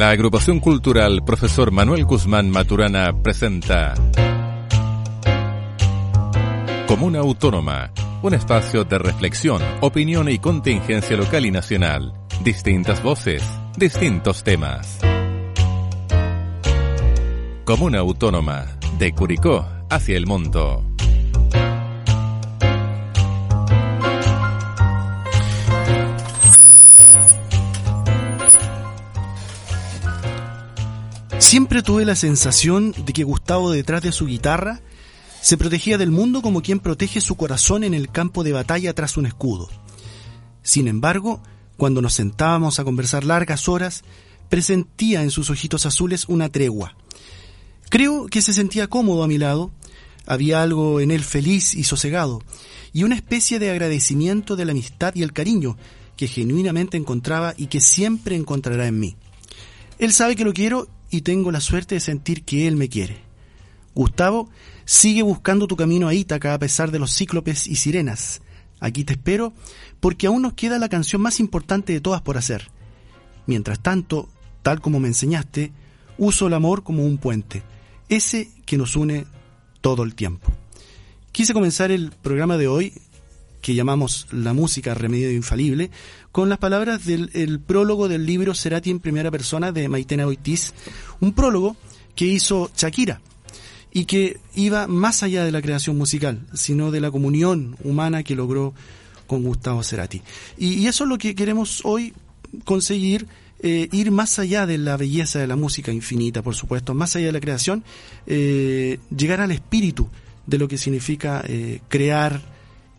La agrupación cultural Profesor Manuel Guzmán Maturana presenta Comuna Autónoma, un espacio de reflexión, opinión y contingencia local y nacional. Distintas voces, distintos temas. Comuna Autónoma, de Curicó hacia el mundo. Siempre tuve la sensación de que Gustavo detrás de su guitarra se protegía del mundo como quien protege su corazón en el campo de batalla tras un escudo. Sin embargo, cuando nos sentábamos a conversar largas horas, presentía en sus ojitos azules una tregua. Creo que se sentía cómodo a mi lado, había algo en él feliz y sosegado, y una especie de agradecimiento de la amistad y el cariño que genuinamente encontraba y que siempre encontrará en mí. Él sabe que lo quiero y tengo la suerte de sentir que Él me quiere. Gustavo, sigue buscando tu camino a Ítaca a pesar de los cíclopes y sirenas. Aquí te espero porque aún nos queda la canción más importante de todas por hacer. Mientras tanto, tal como me enseñaste, uso el amor como un puente, ese que nos une todo el tiempo. Quise comenzar el programa de hoy, que llamamos La música remedio infalible, con las palabras del prólogo del libro Cerati en primera persona de Maitena Oitiz, un prólogo que hizo Shakira y que iba más allá de la creación musical, sino de la comunión humana que logró con Gustavo Cerati. Y, eso es lo que queremos hoy conseguir, eh, ir más allá de la belleza de la música infinita, por supuesto, más allá de la creación, eh, llegar al espíritu de lo que significa eh, crear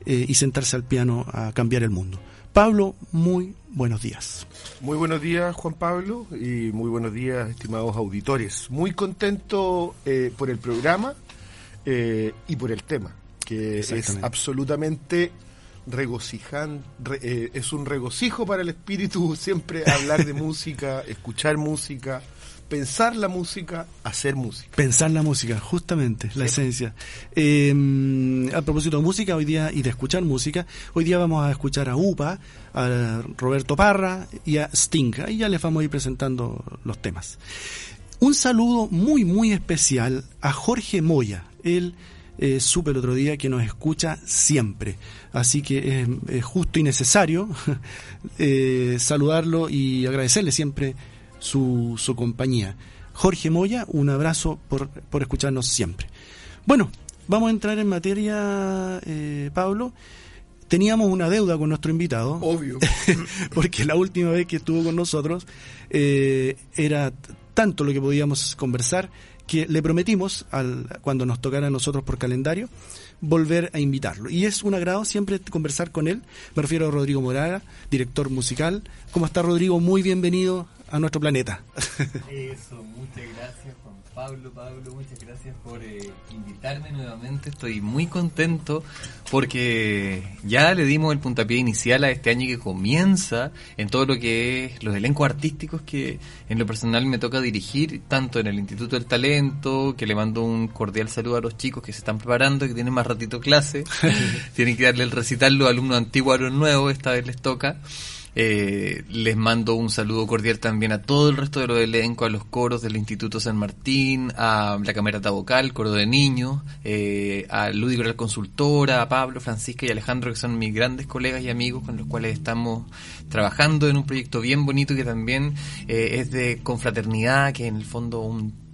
y sentarse al piano a cambiar el mundo. Pablo, muy buenos días. Muy buenos días, Juan Pablo, y muy buenos días, estimados auditores. Muy contento eh, por el programa eh, y por el tema, que es absolutamente regocijante, eh, es un regocijo para el espíritu siempre hablar de música, escuchar música, pensar la música, hacer música. Pensar la música, justamente, la esencia. Em, a propósito de música hoy día y de escuchar música, hoy día vamos a escuchar a UPA, a Roberto Parra y a Sting. Ahí ya les vamos a ir presentando los temas. Un saludo muy, muy especial a Jorge Moya. Él eh, supe el otro día que nos escucha siempre. Así que es, justo y necesario eh, saludarlo y agradecerle siempre su, su compañía. Jorge Moya, un abrazo por, por, escucharnos siempre. Bueno, vamos a entrar en materia, eh, Pablo. Teníamos una deuda con nuestro invitado. Obvio. porque la última vez que estuvo con nosotros eh, era tanto lo que podíamos conversar que le prometimos, al, cuando nos tocara a nosotros por calendario, volver a invitarlo. Y es un agrado siempre conversar con él. Me refiero a Rodrigo Moraga, director musical. ¿Cómo está Rodrigo? Muy bienvenido a nuestro planeta. Eso, muchas gracias Pablo, Pablo, muchas gracias por eh, invitarme nuevamente. Estoy muy contento porque ya le dimos el puntapié inicial a este año que comienza en todo lo que es los elencos artísticos que en lo personal me toca dirigir, tanto en el Instituto del Talento, que le mando un cordial saludo a los chicos que se están preparando, que tienen más ratito clase, tienen que darle el recital los alumnos antiguos a los nuevos, esta vez les toca. Eh, les mando un saludo cordial también a todo el resto de los elencos, a los coros del Instituto San Martín, a la Camerata Vocal, Coro de Niños, eh, a Lúdico la Consultora, a Pablo, Francisca y Alejandro, que son mis grandes colegas y amigos con los cuales estamos trabajando en un proyecto bien bonito que también eh, es de confraternidad, que en el fondo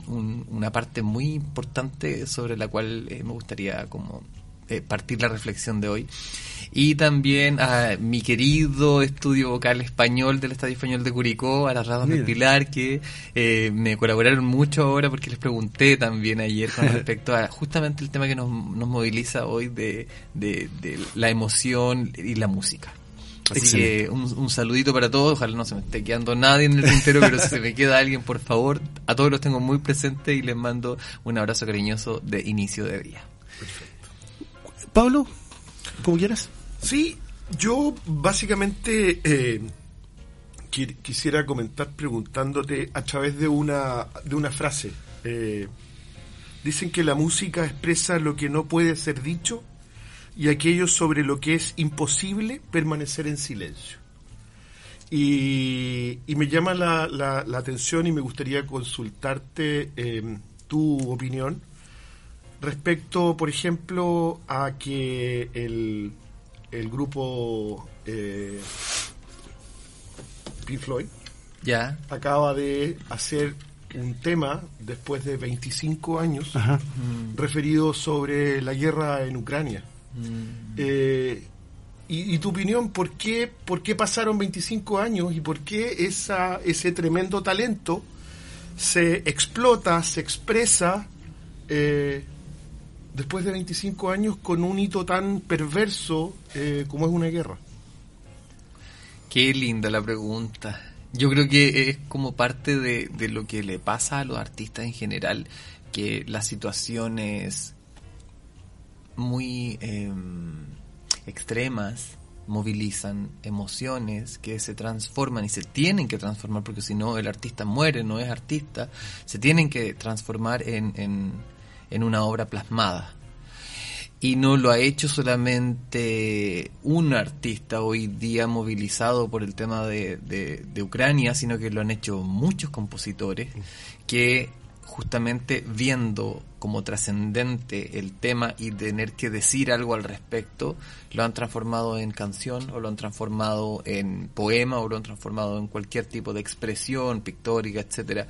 una parte muy importante sobre la cual me gustaría como partir la reflexión de hoy y también a mi querido estudio vocal español del Estadio Español de Curicó, a las Radas del Pilar, que eh, me colaboraron mucho ahora porque les pregunté también ayer con respecto a justamente el tema que nos, nos moviliza hoy de, de, la emoción y la música. Así que un, saludito para todos, ojalá no se me esté quedando nadie en el tintero, pero si se me queda alguien, por favor, a todos los tengo muy presentes y les mando un abrazo cariñoso de inicio de día. Pablo, como quieras. Sí, yo básicamente eh, quisiera comentar preguntándote a través de una, de una frase. Eh, dicen que la música expresa lo que no puede ser dicho y aquello sobre lo que es imposible permanecer en silencio. Y, me llama la, la, atención y me gustaría consultarte eh, tu opinión respecto, por ejemplo, a que el, el grupo eh, Pink Floyd ya. acaba de hacer un tema después de 25 años referido sobre la guerra en Ucrania. Mm. Eh, y, tu opinión, ¿por qué, ¿por qué pasaron 25 años y por qué esa, ese tremendo talento se explota, se expresa eh, después de 25 años con un hito tan perverso eh, como es una guerra? Qué linda la pregunta. Yo creo que es como parte de, de lo que le pasa a los artistas en general, que las situaciones muy... Eh, extremas movilizan emociones que se transforman y se tienen que transformar porque si no el artista muere, no es artista, se tienen que transformar en, en, una obra plasmada. Y no lo ha hecho solamente un artista hoy día movilizado por el tema de, de Ucrania, sino que lo han hecho muchos compositores que justamente viendo como trascendente el tema y tener que decir algo al respecto, lo han transformado en canción o lo han transformado en poema o lo han transformado en cualquier tipo de expresión pictórica, etcétera.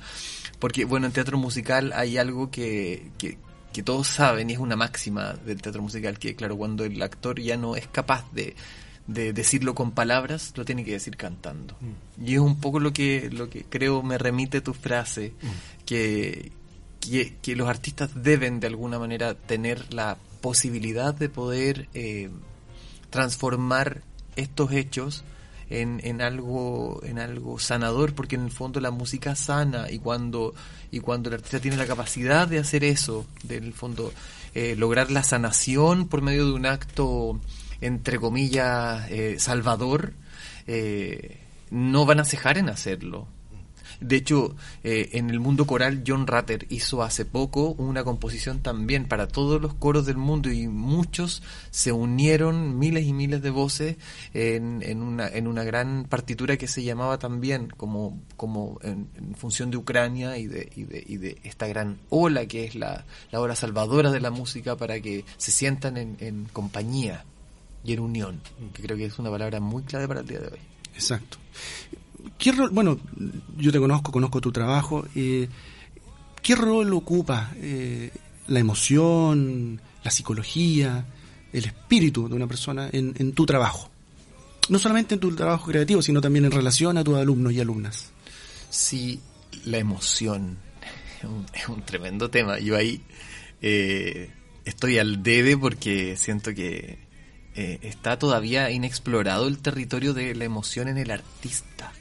Porque bueno, en teatro musical hay algo que, que, que todos saben y es una máxima del teatro musical que claro, cuando el actor ya no es capaz de de decirlo con palabras, lo tiene que decir cantando. Mm. Y es un poco lo que, lo que creo me remite tu frase, mm. que, que, los artistas deben de alguna manera tener la posibilidad de poder eh, transformar estos hechos en, en, algo en algo sanador porque en el fondo la música sana y cuando y cuando el artista tiene la capacidad de hacer eso del fondo eh, lograr la sanación por medio de un acto entre comillas, eh, salvador, eh, no van a cejar en hacerlo. De hecho, eh, en el mundo coral, John Ratter hizo hace poco una composición también para todos los coros del mundo y muchos se unieron, miles y miles de voces, en, en, una, en una gran partitura que se llamaba también como, como en, función de Ucrania y de, y, de, y de esta gran ola que es la, la ola salvadora de la música para que se sientan en, en compañía y en unión, que creo que es una palabra muy clave para el día de hoy. Exacto. ¿Qué bueno, yo te conozco, conozco tu trabajo. Eh, ¿Qué rol ocupa eh, la emoción, la psicología, el espíritu de una persona en, tu trabajo? No solamente en tu trabajo creativo, sino también en relación a tus alumnos y alumnas. Sí, la emoción es un, tremendo tema. Yo ahí eh, estoy al debe porque siento que eh, está todavía inexplorado el territorio de la emoción en el artista.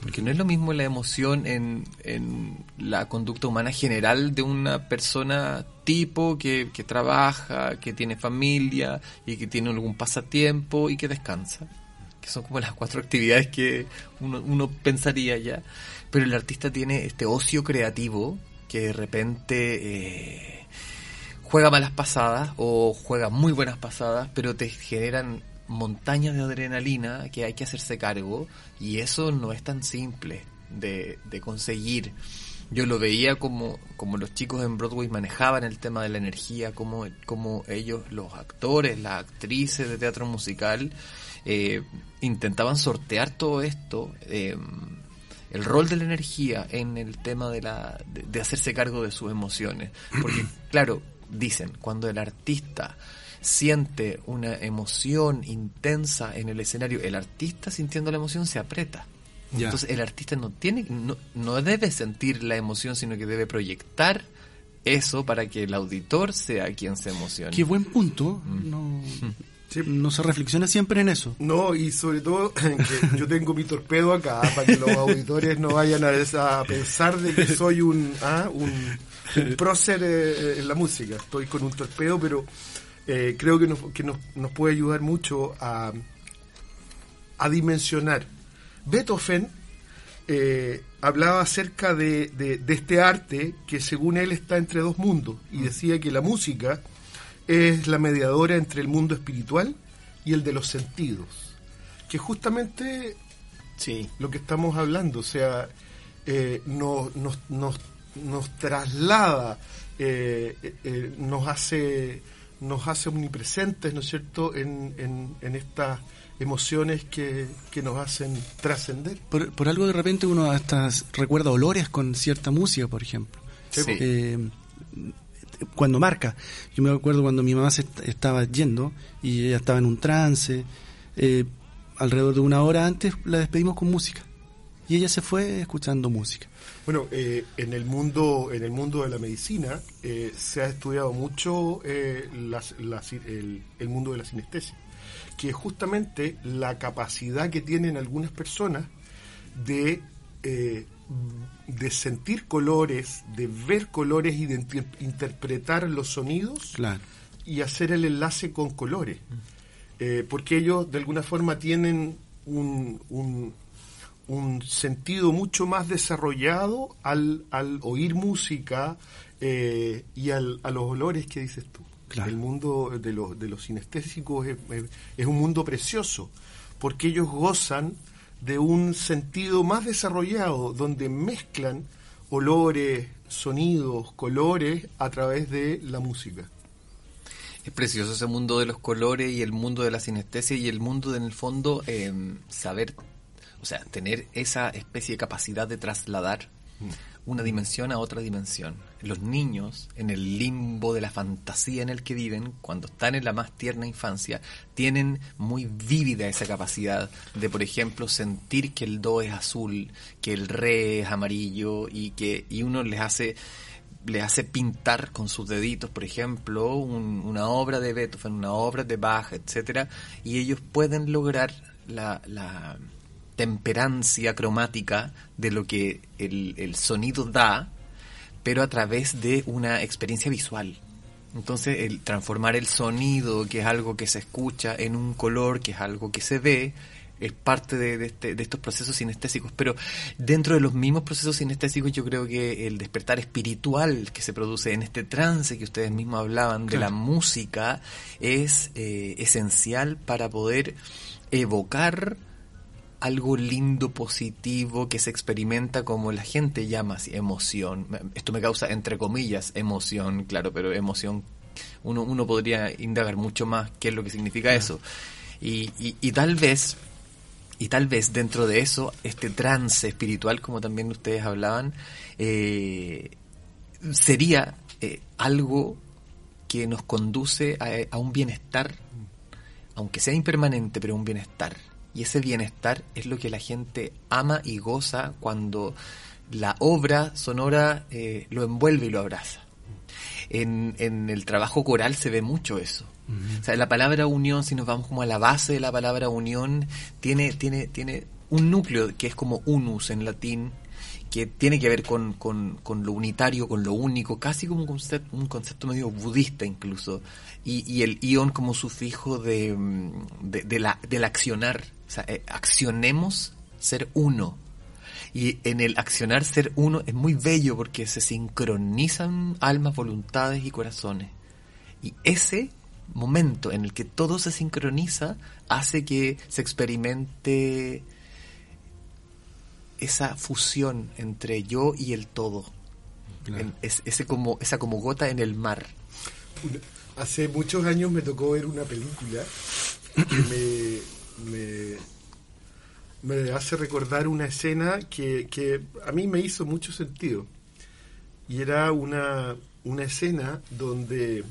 Porque no es lo mismo la emoción en, en la conducta humana general de una persona tipo que, que, trabaja, que tiene familia y que tiene algún pasatiempo y que descansa. Que son como las cuatro actividades que uno, uno pensaría ya. Pero el artista tiene este ocio creativo que de repente... Eh, juega malas pasadas o juega muy buenas pasadas, pero te generan montañas de adrenalina que hay que hacerse cargo y eso no es tan simple de, de conseguir. Yo lo veía como, como los chicos en Broadway manejaban el tema de la energía, como, como ellos, los actores, las actrices de teatro musical, eh, intentaban sortear todo esto, eh, el rol de la energía en el tema de, la, de hacerse cargo de sus emociones. Porque, claro, dicen, cuando el artista siente una emoción intensa en el escenario, el artista sintiendo la emoción se aprieta. Entonces el artista no tiene, no, no debe sentir la emoción, sino que debe proyectar eso para que el auditor sea quien se emocione. Qué buen punto. Mm. No, no se reflexiona siempre en eso. No, y sobre todo que yo tengo mi torpedo acá para que los auditores no vayan a, pensar de que soy un, ah, un un prócer eh, en la música. Estoy con un torpedo, pero eh, creo que, nos, que nos, nos, puede ayudar mucho a, a dimensionar. Beethoven eh, hablaba acerca de, de, este arte que según él está entre dos mundos y decía que la música es la mediadora entre el mundo espiritual y el de los sentidos, que justamente sí. lo que estamos hablando, o sea, eh, nos, nos, nos, nos, traslada, eh, nos hace nos hace omnipresentes, ¿no es cierto?, en, en, en estas emociones que, que, nos hacen trascender. Por, por, algo de repente uno hasta recuerda olores con cierta música, por ejemplo. Sí. Eh, cuando marca. Yo me acuerdo cuando mi mamá se estaba yendo y ella estaba en un trance. Eh, alrededor de una hora antes la despedimos con música y ella se fue escuchando música. Bueno, eh, en el mundo en el mundo de la medicina eh, se ha estudiado mucho eh, el, el, mundo de la sinestesia, que es justamente la capacidad que tienen algunas personas de de sentir colores, de ver colores y de interpretar los sonidos y hacer el enlace con colores. porque ellos de alguna forma tienen un, un sentido mucho más desarrollado al, al oír música eh, y al, a los olores que dices tú. El mundo de, los de los sinestésicos es, es, un mundo precioso, porque ellos gozan de un sentido más desarrollado, donde mezclan olores, sonidos, colores a través de la música. Es precioso ese mundo de los colores y el mundo de la sinestesia y el mundo de, en el fondo, eh, saber o sea, tener esa especie de capacidad de trasladar mm. una dimensión a otra dimensión. Los niños, en el limbo de la fantasía en el que viven, cuando están en la más tierna infancia, tienen muy vívida esa capacidad de, por ejemplo, sentir que el do es azul, que el re es amarillo y que y uno les hace le hace pintar con sus deditos, por ejemplo, una obra de Beethoven, una obra de Bach, etcétera, y ellos pueden lograr la, la temperancia cromática de lo que el, sonido da, pero a través de una experiencia visual. Entonces, el transformar el sonido, que es algo que se escucha, en un color, que es algo que se ve, es parte de, este, de, estos procesos sinestésicos. Pero dentro de los mismos procesos sinestésicos, yo creo que el despertar espiritual que se produce en este trance que ustedes mismos hablaban de la música es eh, esencial para poder evocar algo lindo, positivo, que se experimenta como la gente llama así, emoción. Esto me causa, entre comillas, emoción, claro, pero emoción, uno, uno podría indagar mucho más qué es lo que significa eso. Y, y, tal vez, y tal vez dentro de eso, este trance espiritual, como también ustedes hablaban, eh, sería eh, algo que nos conduce a, a un bienestar, aunque sea impermanente, pero un bienestar y ese bienestar es lo que la gente ama y goza cuando la obra sonora eh, lo envuelve y lo abraza. En, en, el trabajo coral se ve mucho eso. O sea, la palabra unión, si nos vamos como a la base de la palabra unión, tiene, tiene, tiene un núcleo que es como unus en latín, que tiene que ver con, con, con, lo unitario, con lo único, casi como un concepto, un concepto medio budista incluso, y, y el ion como sufijo de, de, de, la, del accionar, o sea, eh, accionemos ser uno. Y en el accionar ser uno es muy bello porque se sincronizan almas, voluntades y corazones. Y ese momento en el que todo se sincroniza hace que se experimente esa fusión entre yo y el todo. es, ese como, esa como gota en el mar. Hace muchos años me tocó ver una película que me, me, hace recordar una escena que, que, a mí me hizo mucho sentido. Y era una, una escena donde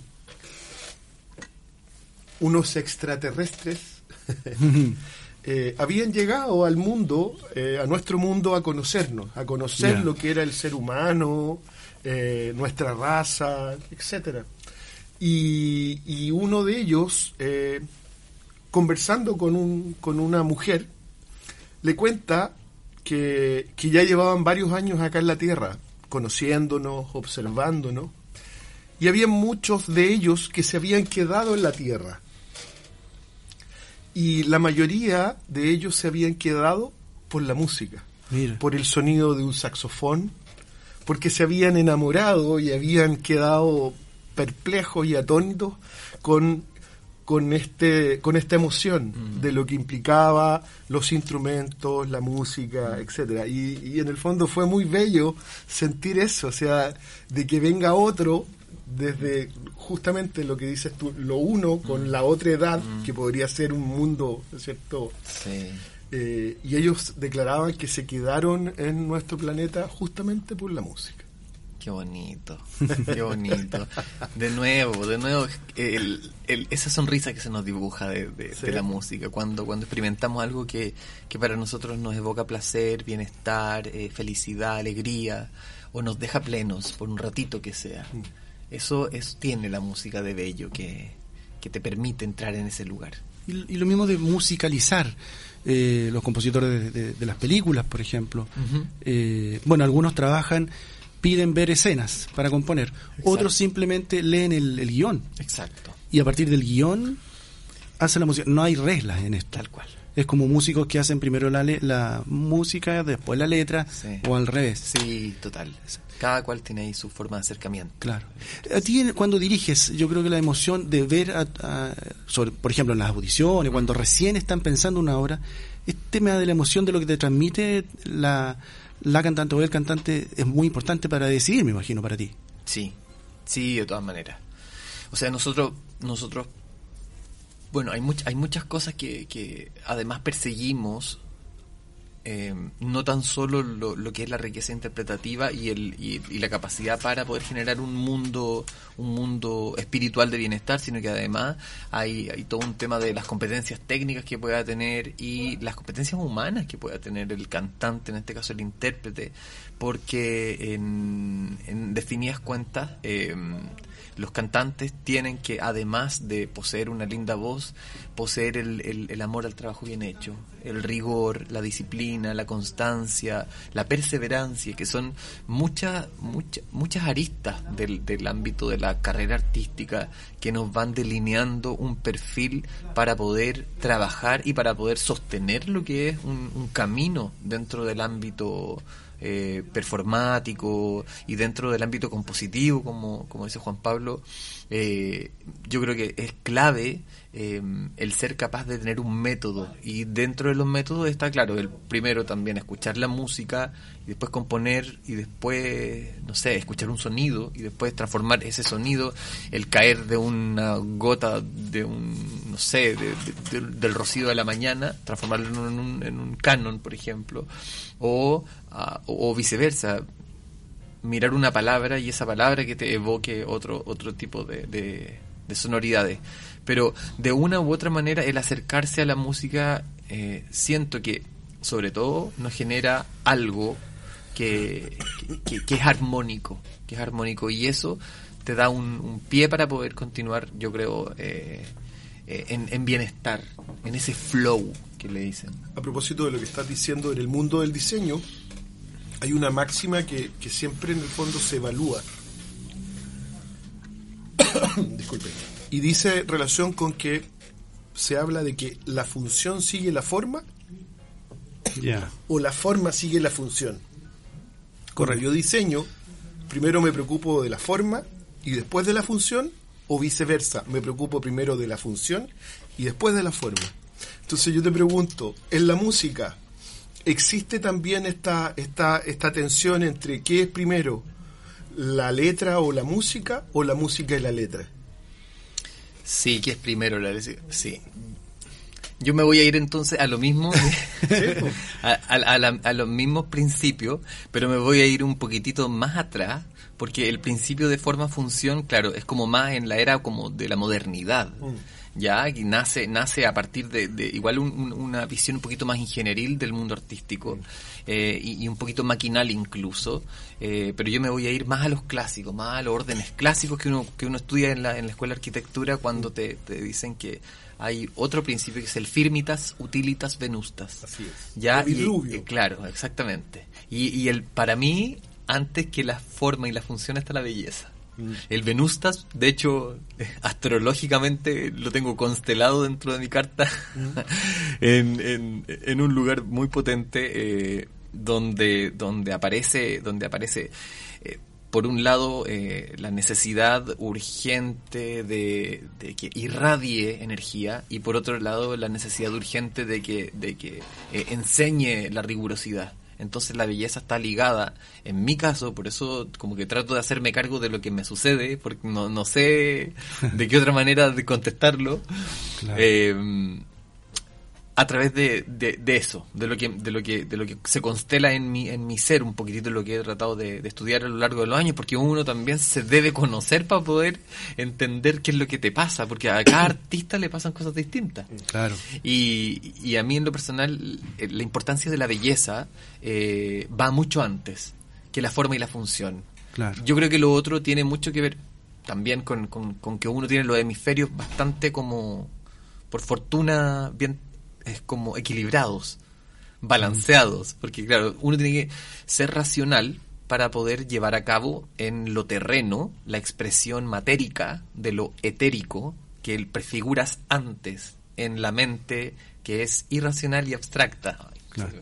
unos extraterrestres Eh, habían llegado al mundo, eh, a nuestro mundo, a conocernos, a conocer lo que era el ser humano, eh, nuestra raza, etcétera. Y, uno de ellos, conversando con, un, con una mujer, le cuenta que, que ya llevaban varios años acá en la Tierra, conociéndonos, observándonos, y había muchos de ellos que se habían quedado en la Tierra. Y la mayoría de ellos se habían quedado por la música, por el sonido de un saxofón, porque se habían enamorado y habían quedado perplejos y atónitos con con este con esta emoción mm. de lo que implicaba los instrumentos, la música, etcétera. Y, y, en el fondo fue muy bello sentir eso, o sea, de que venga otro desde justamente lo que dices tú, lo uno con mm. la otra edad, mm. que podría ser un mundo, ¿cierto? Sí. Eh, y ellos declaraban que se quedaron en nuestro planeta justamente por la música. Qué bonito, qué bonito. De nuevo, de nuevo, el, esa sonrisa que se nos dibuja de, la música, cuando, cuando experimentamos algo que, que, para nosotros nos evoca placer, bienestar, eh, felicidad, alegría, o nos deja plenos por un ratito que sea. Eso, es tiene la música de Bello, que, que te permite entrar en ese lugar. Y, lo mismo de musicalizar. Eh, los compositores de, las películas, por ejemplo. Eh, bueno, algunos trabajan piden ver escenas para componer. Otros simplemente leen el, guion. Exacto. Y a partir del guion hacen la música. No hay reglas en esto. Tal cual. Es como músicos que hacen primero la, la música, después la letra, o al revés. Sí, total. Cada cual tiene ahí su forma de acercamiento. Claro. A ti cuando diriges, yo creo que la emoción de ver, sobre, por ejemplo, en las audiciones, cuando recién están pensando una obra, este tema de la emoción de lo que te transmite la, la cantante o el cantante es muy importante para decidir, me imagino, para ti. Sí, sí, de todas maneras. O sea, nosotros, nosotros, bueno, hay, hay muchas cosas que, que además perseguimos eh, no tan solo lo, que es la riqueza interpretativa y, el, y, la capacidad para poder generar un mundo un mundo espiritual de bienestar, sino que además hay, hay todo un tema de las competencias técnicas que pueda tener y las competencias humanas que pueda tener el cantante, en este caso el intérprete, porque en, en definidas cuentas eh, los cantantes tienen que, además de poseer una linda voz, poseer el, el, amor al trabajo bien hecho, el rigor, la disciplina, la constancia, la perseverancia, que son muchas, muchas, muchas aristas del, del ámbito de la carrera artística que nos van delineando un perfil para poder trabajar y para poder sostener lo que es un, un camino dentro del ámbito eh, performático y dentro del ámbito compositivo, como, como dice Juan Pablo, eh, yo creo que es clave eh, el ser capaz de tener un método. Y dentro de los métodos está claro, el primero también escuchar la música y después componer y después, no sé, escuchar un sonido y después transformar ese sonido, el caer de una gota de un, no sé, del rocío de la mañana, transformarlo en un, en un canon, por ejemplo, o, ah, o viceversa mirar una palabra y esa palabra que te evoque otro, otro tipo de, de, sonoridades. Pero de una u otra manera el acercarse a la música eh, siento que sobre todo nos genera algo que, que, es armónico, que es armónico y eso te da un, pie para poder continuar, yo creo, eh, eh, en, en, bienestar, en ese flow que le dicen. A propósito de lo que estás diciendo en el mundo del diseño, hay una máxima que, siempre en el fondo se evalúa. Disculpe. Y dice relación con que se habla de que la función sigue la forma o la forma sigue la función. Correcto. Yo diseño, primero me preocupo de la forma y después de la función, o viceversa, me preocupo primero de la función y después de la forma. Entonces yo te pregunto, en la música, existe también esta, esta, esta tensión entre qué es primero, la letra o la música, o la música y la letra. Sí, que es primero la letra. Sí. Yo me voy a ir entonces a lo mismo, a, a, los mismos principios, pero me voy a ir un poquitito más atrás, porque el principio de forma-función, claro, es como más en la era como de la modernidad. Mm ya y nace nace a partir de, igual una visión un poquito más ingenieril del mundo artístico eh, y, un poquito maquinal incluso eh, pero yo me voy a ir más a los clásicos más a los órdenes clásicos que uno que uno estudia en la, en la escuela de arquitectura cuando te, te dicen que hay otro principio que es el firmitas utilitas venustas. Así es. Ya y, eh, claro exactamente. Y, y el para mí antes que la forma y la función está la belleza. El Venustas, de hecho, astrológicamente lo tengo constelado dentro de mi carta mm. en, en, un lugar muy potente eh, donde, donde aparece, donde aparece eh, por un lado, eh, la necesidad urgente de, que irradie energía y por otro lado, la necesidad urgente de que, de que eh, enseñe la rigurosidad. Entonces la belleza está ligada, en mi caso, por eso como que trato de hacerme cargo de lo que me sucede, porque no, no sé de qué otra manera de contestarlo. Eh, a través de, de, eso, de lo que de lo que de lo que se constela en mi en mi ser un poquitito lo que he tratado de, estudiar a lo largo de los años, porque uno también se debe conocer para poder entender qué es lo que te pasa, porque a cada artista le pasan cosas distintas. Claro. Y, y a mí en lo personal eh, la importancia de la belleza eh, va mucho antes que la forma y la función. Claro. Yo creo que lo otro tiene mucho que ver también con, con, con que uno tiene los hemisferios bastante como por fortuna bien es como equilibrados, balanceados, porque claro, uno tiene que ser racional para poder llevar a cabo en lo terreno la expresión matérica de lo etérico que prefiguras antes en la mente que es irracional y abstracta.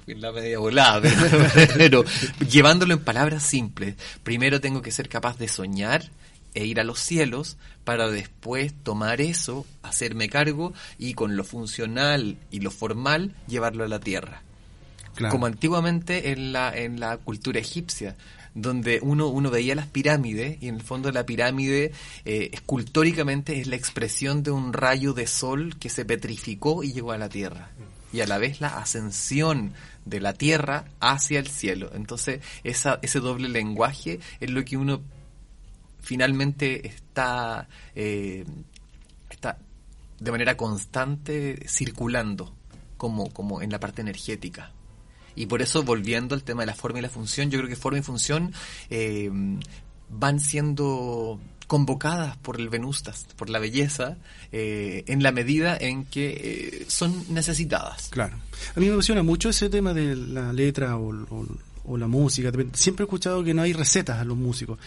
La media volada, pero llevándolo en palabras simples, primero tengo que ser capaz de soñar e ir a los cielos para después tomar eso, hacerme cargo y con lo funcional y lo formal llevarlo a la tierra. Como antiguamente en la, en la cultura egipcia, donde uno, uno veía las pirámides y en el fondo la pirámide eh, escultóricamente es la expresión de un rayo de sol que se petrificó y llegó a la tierra. Y a la vez la ascensión de la tierra hacia el cielo. Entonces esa, ese doble lenguaje es lo que uno finalmente está, eh, está de manera constante circulando como, como en la parte energética. Y por eso, volviendo al tema de la forma y la función, yo creo que forma y función eh, van siendo convocadas por el Venustas, por la belleza, eh, en la medida en que son necesitadas. Claro. A mí me emociona mucho ese tema de la letra o, o o la música. Siempre he escuchado que no hay recetas a los músicos.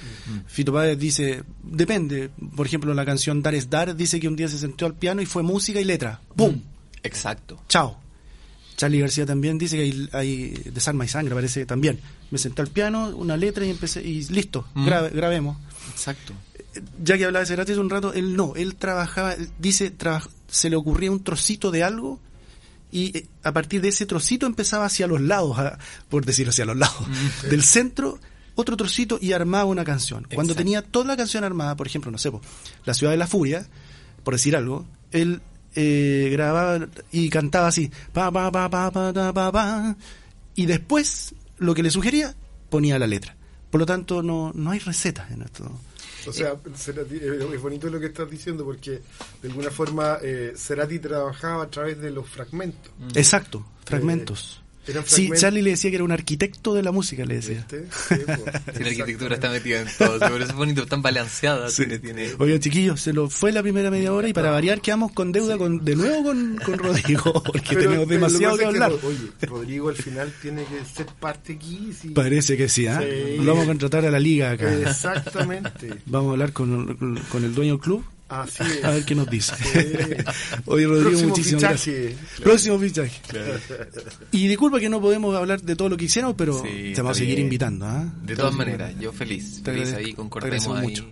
Fito Páez dice, depende. Por ejemplo, la canción Dar es Dar dice que un día se sentó al piano y fue música y letra. ¡Bum! Exacto. Chao. Charlie García también dice que hay, hay desarma y sangre, parece también. Me senté al piano, una letra y empecé, y listo, grabemos. Exacto. Ya que hablaba de Cerati hace un rato, él no, él trabajaba, dice, se le ocurría un trocito de algo y eh, a partir de ese trocito empezaba hacia los lados, por decirlo hacia los lados, mm. del centro otro trocito y armaba una canción. Cuando tenía toda la canción armada, por ejemplo, no sé, La Ciudad de la Furia, por decir algo, él eh, grababa y cantaba así, pa, pa, pa, pa, pa, pa, pa, y después lo que le sugería ponía la letra. Por lo tanto, no, no hay recetas en esto. O sea, es bonito lo que estás diciendo porque de alguna forma eh, Cerati trabajaba a través de los fragmentos. Exacto, fragmentos. Sí, Charlie le decía que era un arquitecto de la música, le decía. Sí, la arquitectura está metida en todo, por eso es bonito, tan balanceada. Tiene, Oigan, chiquillos, se lo fue la primera media hora y para variar quedamos con deuda con de nuevo con, con Rodrigo, porque tenemos demasiado que hablar. oye, Rodrigo al final tiene que ser parte aquí. Parece que sí, ¿ah? Lo vamos a contratar a la liga acá. Exactamente. Vamos a hablar con, con el dueño del club Así A ver qué nos dice. Oye, Rodrigo, muchísimas gracias. Próximo fichaje. Y disculpa que no podemos hablar de todo lo que hicieron, pero te vamos a seguir invitando. ¿ah? De todas maneras, yo feliz. Feliz ahí, concordemos ahí. Mucho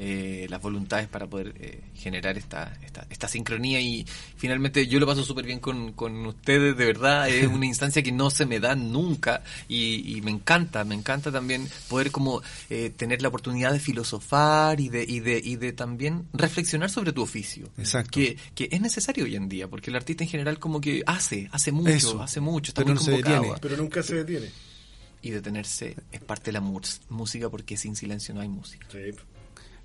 eh, las voluntades para poder eh, generar esta, esta, esta, sincronía y finalmente yo lo paso súper bien con, con, ustedes, de verdad, es una instancia que no se me da nunca y, me encanta, me encanta también poder como eh, tener la oportunidad de filosofar y de, y de, y de también reflexionar sobre tu oficio. Exacto. Que, que es necesario hoy en día, porque el artista en general como que hace, hace mucho, hace mucho, está pero muy convocado. Pero nunca se detiene. Y detenerse es parte de la música porque sin silencio no hay música. Sí.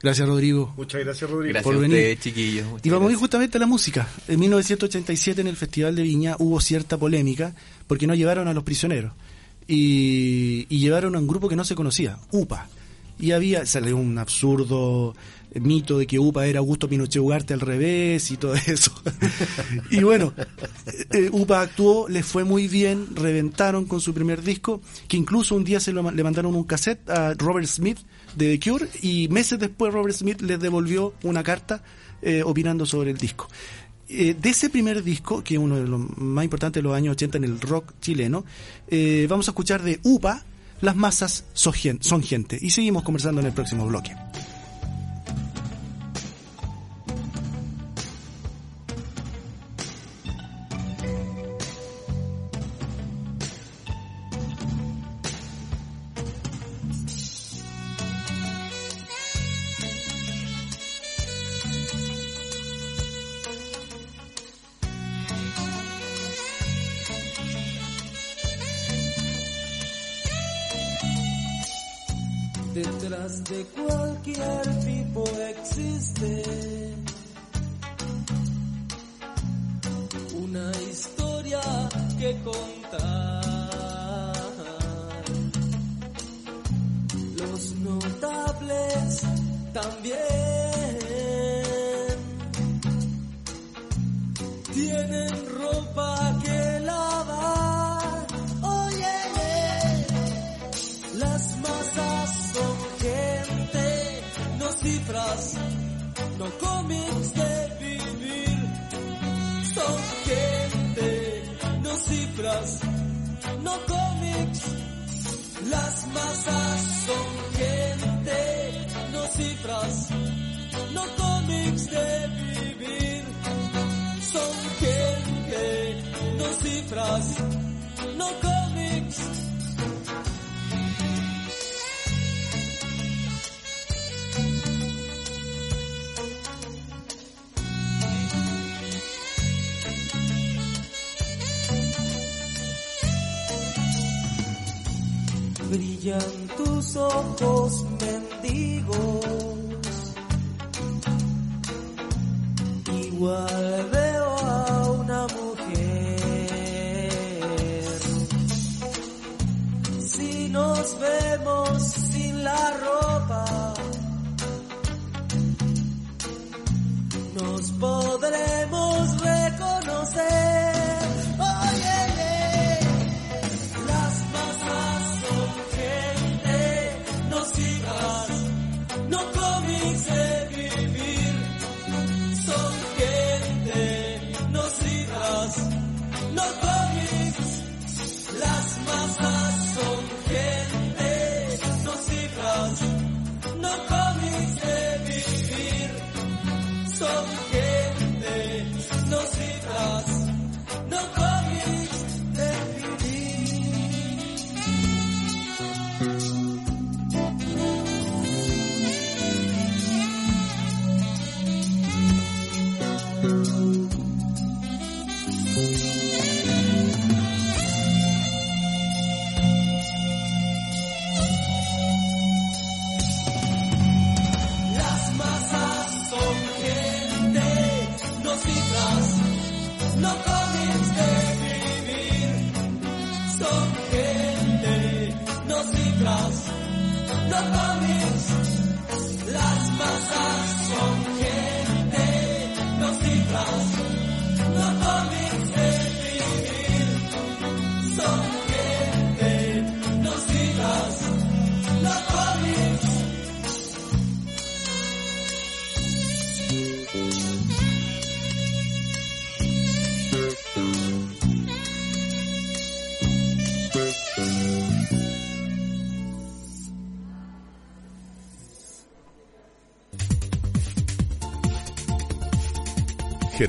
Gracias, Rodrigo. Muchas gracias, Rodrigo. por venir. chiquillos. Y vamos a ir justamente a la música. En 1987, en el Festival de Viña, hubo cierta polémica porque no llevaron a los prisioneros. Y, llevaron a un grupo que no se conocía, UPA. Y había, salió un absurdo mito de que UPA era Augusto Pinochet Ugarte al revés y todo eso. y bueno, eh, UPA actuó, les fue muy bien, reventaron con su primer disco, que incluso un día se lo, le mandaron un cassette a Robert Smith, de The Cure y meses después Robert Smith les devolvió una carta eh, opinando sobre el disco. Eh, de ese primer disco, que es uno de los más importantes de los años 80 en el rock chileno, eh, vamos a escuchar de UPA las masas son gente. Y seguimos conversando en el próximo bloque. detrás de cualquier tipo existe una historia que contar. cambios de vivir son gente, no cifras, no cómics. Las masas son gente, no cifras, no cómics de vivir. Son gente, no cifras, no cómics. so close love is.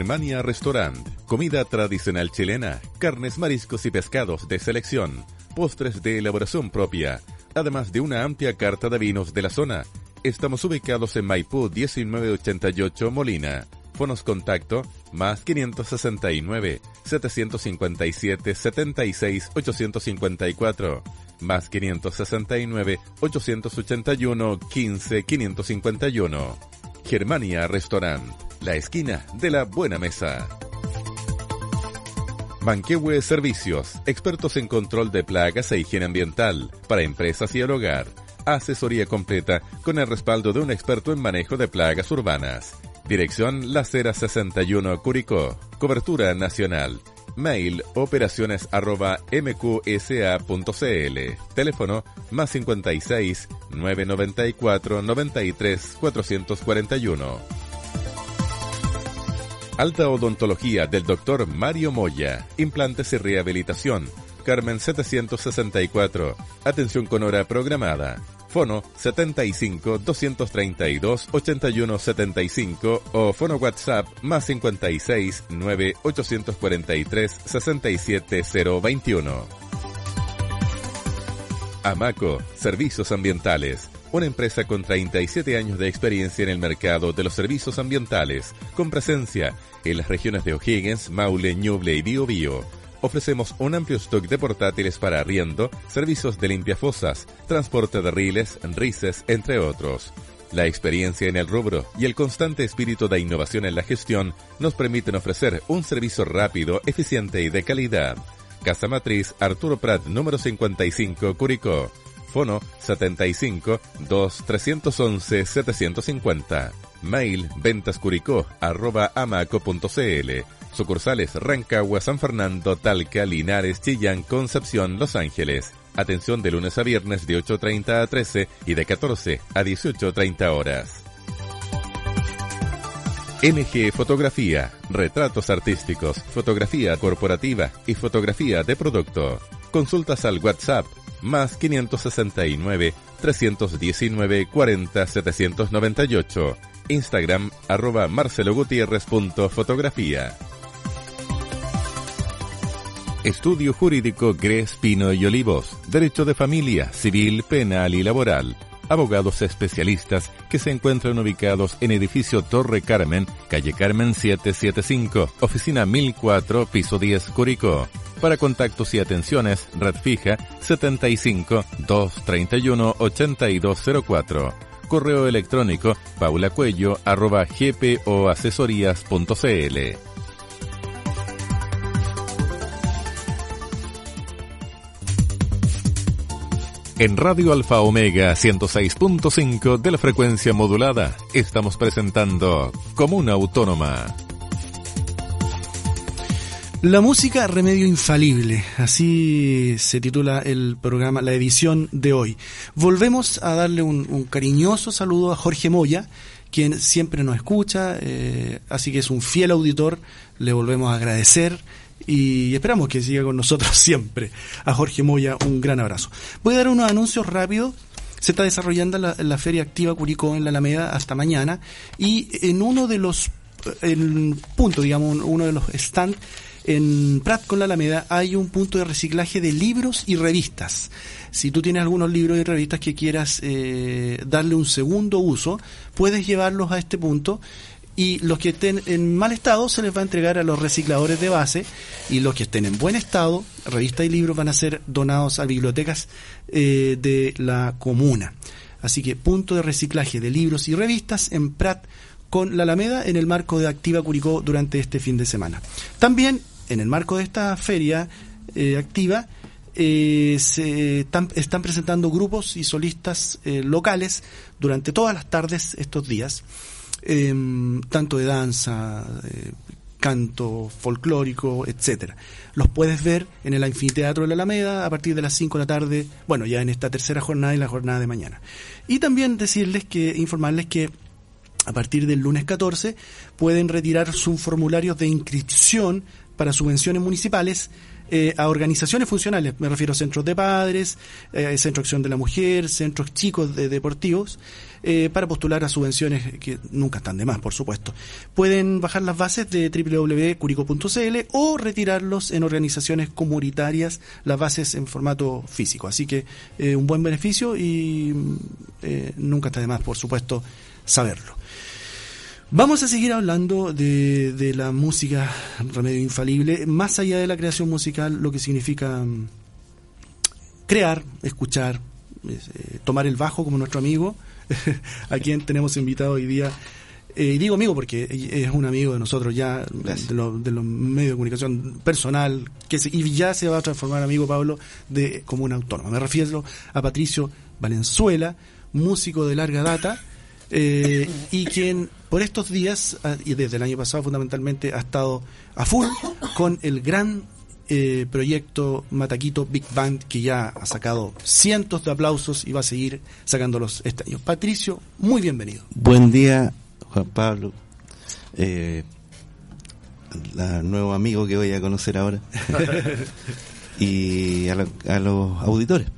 Germania Restaurant. Comida tradicional chilena, carnes, mariscos y pescados de selección, postres de elaboración propia, además de una amplia carta de vinos de la zona. Estamos ubicados en Maipú 1988 Molina. Fonos contacto más 569 757 76 854 más 569 881 15 551. Germania Restaurant la esquina de la buena mesa. Manquehue Servicios, expertos en control de plagas e higiene ambiental para empresas y el hogar. Asesoría completa con el respaldo de un experto en manejo de plagas urbanas. Dirección La Cera 61 Curicó. Cobertura nacional. Mail operaciones arroba mqsa.cl. Teléfono más 56 994 93 441. Alta odontología del doctor Mario Moya. Implantes y rehabilitación. Carmen 764. Atención con hora programada. Fono 75 232 81 75 o fono WhatsApp más 56 9 843 67 021. Amaco, Servicios Ambientales. Una empresa con 37 años de experiencia en el mercado de los servicios ambientales, con presencia en las regiones de O'Higgins, Maule, Ñuble y Biobío ofrecemos un amplio stock de portátiles para arriendo, servicios de limpiafosas, transporte de riles, rices, entre otros. La experiencia en el rubro y el constante espíritu de innovación en la gestión nos permiten ofrecer un servicio rápido, eficiente y de calidad. Casa Matriz Arturo Prat número 55 Curicó. Fono 75 2 311 750. Mail ventascuricó arroba amaco.cl Sucursales Rancagua, San Fernando, Talca, Linares, Chillán, Concepción, Los Ángeles. Atención de lunes a viernes de 8.30 a 13 y de 14 a 18.30 horas. NG Fotografía, retratos artísticos, fotografía corporativa y fotografía de producto. Consultas al WhatsApp más 569 319 40 798. Instagram arroba marcelogutierrez.fotografía. Estudio Jurídico Gres Pino y Olivos. Derecho de familia, civil, penal y laboral. Abogados especialistas que se encuentran ubicados en edificio Torre Carmen, calle Carmen 775, oficina 1004, piso 10, Curicó. Para contactos y atenciones, red fija 75 231 8204. Correo electrónico paulacuello arroba. En Radio Alfa Omega 106.5 de la frecuencia modulada estamos presentando Comuna Autónoma. La música remedio infalible, así se titula el programa, la edición de hoy. Volvemos a darle un, cariñoso saludo a Jorge Moya, quien siempre nos escucha, eh, así que es un fiel auditor, le volvemos a agradecer y esperamos que siga con nosotros siempre. A Jorge Moya, un gran abrazo. Voy a dar unos anuncios rápidos. Se está desarrollando la, Feria Activa Curicó en la Alameda hasta mañana y en uno de los en punto, digamos, uno de los stands en Prat con la Alameda hay un punto de reciclaje de libros y revistas. Si tú tienes algunos libros y revistas que quieras eh, darle un segundo uso, puedes llevarlos a este punto y los que estén en mal estado se les va a entregar a los recicladores de base y los que estén en buen estado, revistas y libros van a ser donados a bibliotecas eh, de la comuna. Así que punto de reciclaje de libros y revistas en Prat con la Alameda en el marco de Activa Curicó durante este fin de semana. También en el marco de esta feria eh, activa eh, se están, están, presentando grupos y solistas locales durante todas las tardes estos días Em, tanto de danza, canto folclórico, etcétera. Los puedes ver en el anfiteatro de la Alameda a partir de las 5 de la tarde, bueno, ya en esta tercera jornada y la jornada de mañana. Y también decirles que, informarles que a partir del lunes 14 pueden retirar sus formularios de inscripción para subvenciones municipales eh, a organizaciones funcionales, me refiero a centros de padres, eh, Centro Acción de la Mujer, centros chicos de deportivos, eh, para postular a subvenciones que nunca están de más, por supuesto. Pueden bajar las bases de www.curico.cl o retirarlos en organizaciones comunitarias, las bases en formato físico. Así que un buen beneficio y nunca está de más, por supuesto, saberlo. Vamos a seguir hablando de, de, la música remedio infalible, más allá de la creación musical, lo que significa mm, crear, escuchar, eh, tomar el bajo como nuestro amigo, a quien tenemos invitado hoy día. Eh, y digo amigo porque es un amigo de nosotros ya, de, los medios de comunicación personal, que y ya se va a transformar, amigo Pablo, de como un autónomo. Me refiero a Patricio Valenzuela, músico de larga data, eh, y quien por estos días, ah, y desde el año pasado fundamentalmente, ha estado a full con el gran eh, proyecto Mataquito Big Band que ya ha sacado cientos de aplausos y va a seguir sacándolos este año. Patricio, muy bienvenido. Buen día, Juan Pablo. Eh, la nuevo amigo que voy a conocer ahora. y a, los auditores.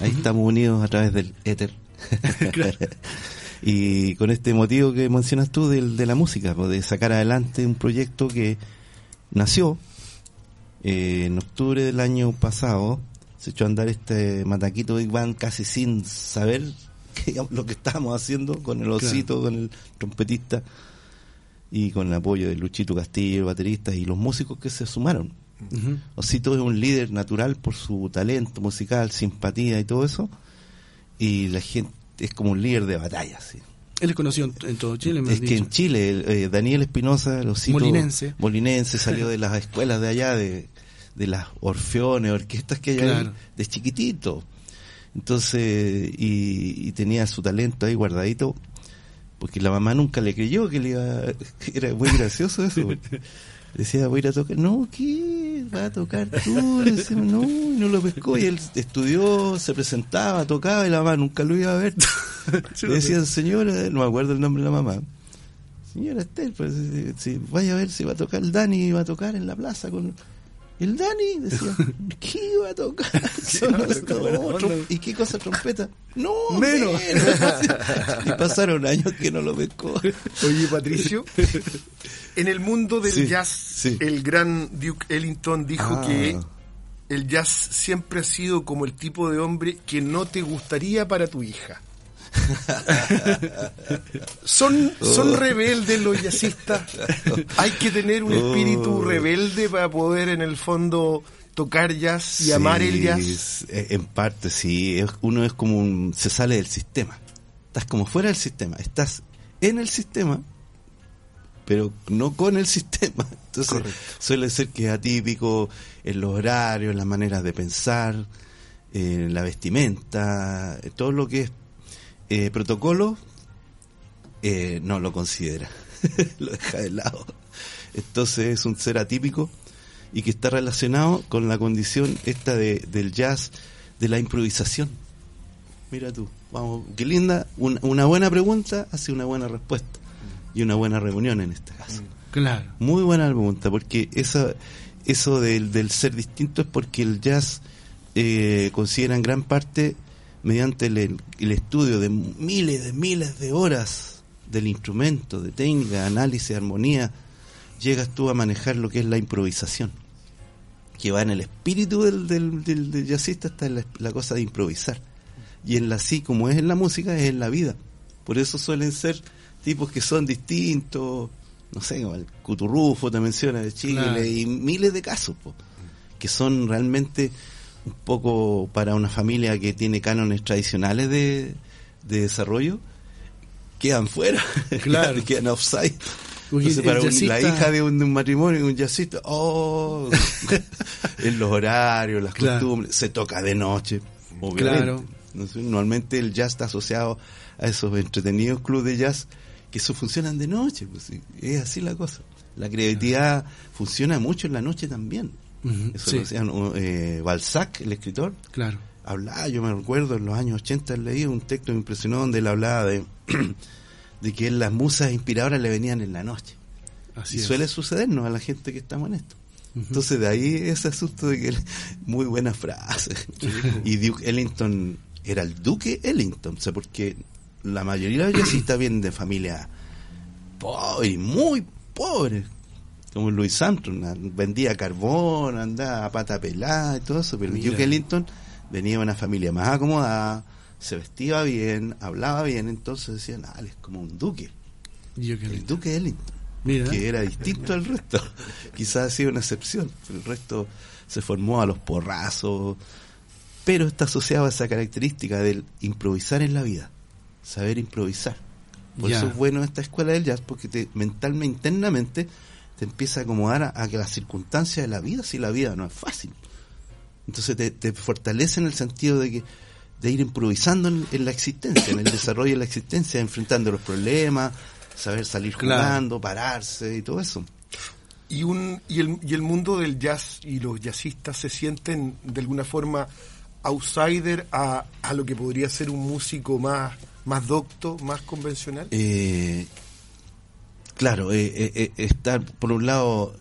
Ahí estamos unidos a través del éter. y con este motivo que mencionas tú de, de la música, pues, de sacar adelante un proyecto que nació eh, en octubre del año pasado, se echó a andar este mataquito Big Band casi sin saber lo que estábamos haciendo con el osito, con el trompetista y con el apoyo de Luchito Castillo, el baterista y los músicos que se sumaron. Osito es un líder natural por su talento musical, simpatía y todo eso. Y la gente es como un líder de batalla, sí. Él es conocido en, todo Chile, Es que en Chile, eh, Daniel Espinosa, los molinense. molinense, salió de las escuelas de allá, de, de las orfeones, orquestas que hay de chiquitito. Entonces, y, tenía su talento ahí guardadito, porque la mamá nunca le creyó que le iba, era muy gracioso eso. Decía, voy a ir a tocar. No, ¿qué? Va a tocar tú. Decía, no, y no lo pescó. Y él estudió, se presentaba, tocaba y la mamá nunca lo iba a ver. Le decían, señora, no me acuerdo el nombre de la mamá. Señora Estel, pues, si, vaya a ver si va a tocar el Dani, va a tocar en la plaza con el Dani decía, ¿qué iba a tocar? ¿Y qué cosa trompeta? No, menos. y pasaron años que no lo pescó. Oye, Patricio, en el mundo del jazz, el gran Duke Ellington dijo ah. que el jazz siempre ha sido como el tipo de hombre que no te gustaría para tu hija. Son, son oh. rebeldes los jazzistas. Hay que tener un espíritu oh. rebelde para poder en el fondo tocar jazz y amar el jazz. En parte sí, uno es como un, se sale del sistema. Estás como fuera del sistema, estás en el sistema, pero no con el sistema. Entonces suele ser que es atípico en los horarios, en las maneras de pensar, en la vestimenta, todo lo que es eh, protocolo eh, no lo considera, lo deja de lado. Entonces es un ser atípico y que está relacionado con la condición esta de, del jazz, de la improvisación. Mira tú, vamos, qué linda, una buena pregunta hace una buena respuesta y una buena reunión en este caso. Claro. Muy buena pregunta, porque eso, eso del, del ser distinto es porque el jazz eh, considera en gran parte mediante el, estudio de miles de miles de horas del instrumento, de técnica, análisis, armonía, llegas tú a manejar lo que es la improvisación, que va en el espíritu del, del, jazzista, está la, la, cosa de improvisar. Y en la sí, como es en la música, es en la vida. Por eso suelen ser tipos que son distintos, no sé, como el Cuturrufo te menciona de Chile, y miles de casos, que son realmente un poco para una familia que tiene cánones tradicionales de, desarrollo, quedan fuera, claro. quedan offside. Entonces, para la hija de un, matrimonio, un jazzista, oh, en los horarios, las costumbres, se toca de noche, Claro. normalmente el jazz está asociado a esos entretenidos clubes de jazz que eso funcionan de noche, pues, es así la cosa. La creatividad funciona mucho en la noche también. Eso lo decían eh, Balzac, el escritor. Claro. Hablaba, yo me recuerdo, en los años 80 leí un texto que me impresionó donde él hablaba de, de que las musas inspiradoras le venían en la noche. Así y suele sucedernos a la gente que estamos en esto. Entonces de ahí ese asunto de que muy buena frase. y Duke Ellington era el Duque Ellington, o sea, porque la mayoría de los jazzistas vienen de familia pobre, muy pobres, como Louis Armstrong, vendía carbón, andaba a pata pelada y todo eso, pero Duke Ellington venía de una familia más acomodada, se vestía bien, hablaba bien, entonces decían, ah, es como un duque. El duque Ellington, que era distinto al resto. Quizás ha sido una excepción, el resto se formó a los porrazos, pero está asociado a esa característica del improvisar en la vida, saber improvisar. Por eso es bueno esta escuela del jazz, porque te, mentalmente, internamente, te empieza a acomodar a, que las circunstancias de la vida, si la vida no es fácil. Entonces te, fortalece en el sentido de que de ir improvisando en, la existencia, en el desarrollo de la existencia, enfrentando los problemas, saber salir jugando, pararse y todo eso. Y, un, y, el, y el mundo del jazz y los jazzistas se sienten de alguna forma outsider a, a lo que podría ser un músico más, más docto, más convencional. Eh, Claro, eh, eh, eh, estar por un lado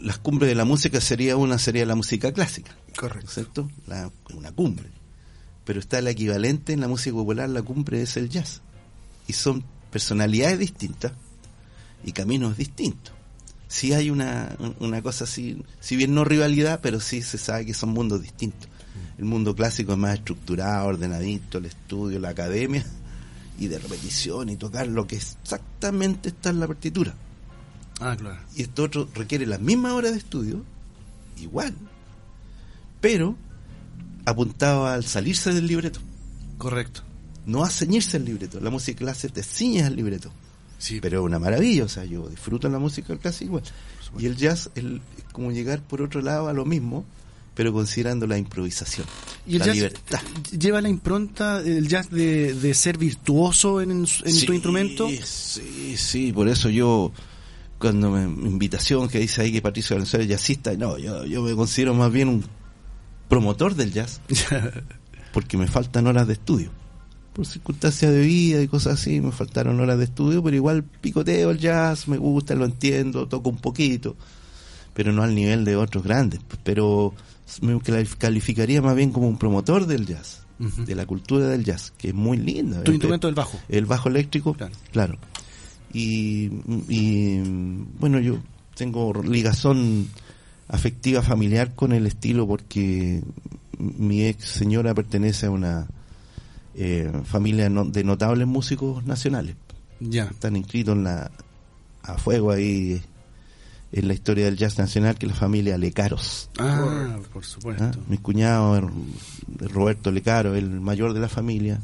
las cumbres de la música sería una, sería la música clásica. Correcto. ¿Cierto? La, una cumbre. Pero está el equivalente en la música popular, la cumbre es el jazz. Y son personalidades distintas y caminos distintos. Sí hay una, una cosa así, si bien no rivalidad, pero sí se sabe que son mundos distintos. El mundo clásico es más estructurado, ordenadito, el estudio, la academia, y de repetición y tocar lo que exactamente está en la partitura. Ah, claro. Y esto otro requiere las mismas horas de estudio, igual, pero apuntado al salirse del libreto. Correcto. No a ceñirse al libreto. La música clásica te ciñes al libreto. Sí. Pero es una maravilla, o sea, yo disfruto la música clásica igual. Y el jazz es como llegar por otro lado a lo mismo, pero considerando la improvisación, ¿Y el la jazz libertad. lleva la impronta, el jazz, de, de ser virtuoso en, en Sí, tu instrumento? Sí, sí, por eso yo, cuando me invitación que dice ahí que Patricio Valenzuela es jazzista, no, yo, yo me considero más bien un promotor del jazz, porque me faltan horas de estudio. Por circunstancias de vida y cosas así, me faltaron horas de estudio, pero igual picoteo el jazz, me gusta, lo entiendo, toco un poquito, pero no al nivel de otros grandes. Pero me calificaría más bien como un promotor del jazz, de la cultura del jazz, que es muy linda. tu Es- instrumento es el bajo. el bajo eléctrico, Claro. claro. Y, y, bueno, yo tengo ligazón afectiva familiar con el estilo porque mi ex señora pertenece a una eh, familia no- de notables músicos nacionales. Ya. Están inscritos en la, a fuego ahí en la historia del jazz nacional, que es la familia Lecaros. Ah, por ¿ah? supuesto. Mi cuñado, er- Roberto Lecaro, el mayor de la familia.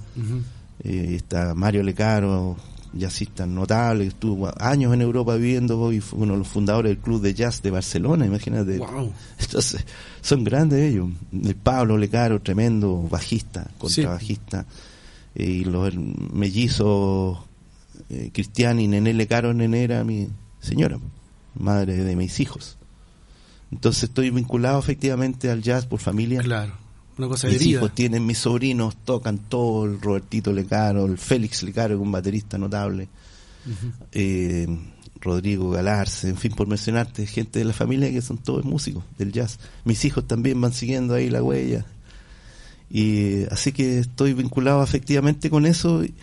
Eh, está Mario Lecaro, jazzista notable, que estuvo años en Europa viviendo y fue uno de los fundadores del Club de Jazz de Barcelona, imagínate. Wow. Entonces, son grandes ellos. El Pablo Lecaro, tremendo bajista, contrabajista. Eh, y los mellizos eh, Cristian y Nené Lecaro, Nené era mi señora, madre de mis hijos. Entonces estoy vinculado efectivamente al jazz por familia. Claro. Una cosa de Mis hijos tienen, mis sobrinos tocan todo, el Robertito Lecaro, el Félix Lecaro, que es un baterista notable, eh, Rodrigo Galarce, en fin, por mencionarte, gente de la familia que son todos músicos del jazz. Mis hijos también van siguiendo ahí la huella. Y así que estoy vinculado efectivamente con eso y,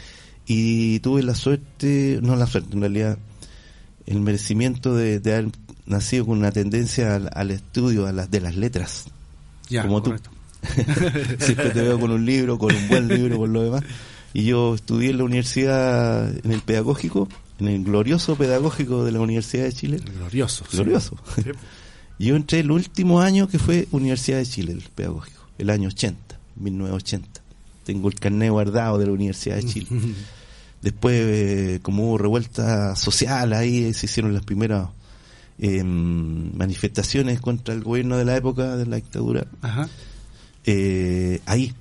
y tuve la suerte, no la suerte, en realidad, el merecimiento de, de haber nacido con una tendencia al, al estudio a las de las letras. Ya, como tú. correcto. Siempre te veo con un libro, con un buen libro, por lo demás. Y yo estudié en la universidad, en el pedagógico, en el glorioso pedagógico de la Universidad de Chile. Glorioso. sí. Glorioso. Yo entré el último año que fue Universidad de Chile, el pedagógico, el año 80, 1980. Tengo el carnet guardado de la Universidad de Chile. Después, eh, como hubo revuelta social, ahí se hicieron las primeras eh, manifestaciones contra el gobierno de la época de la dictadura. Ajá. Eh, ahí,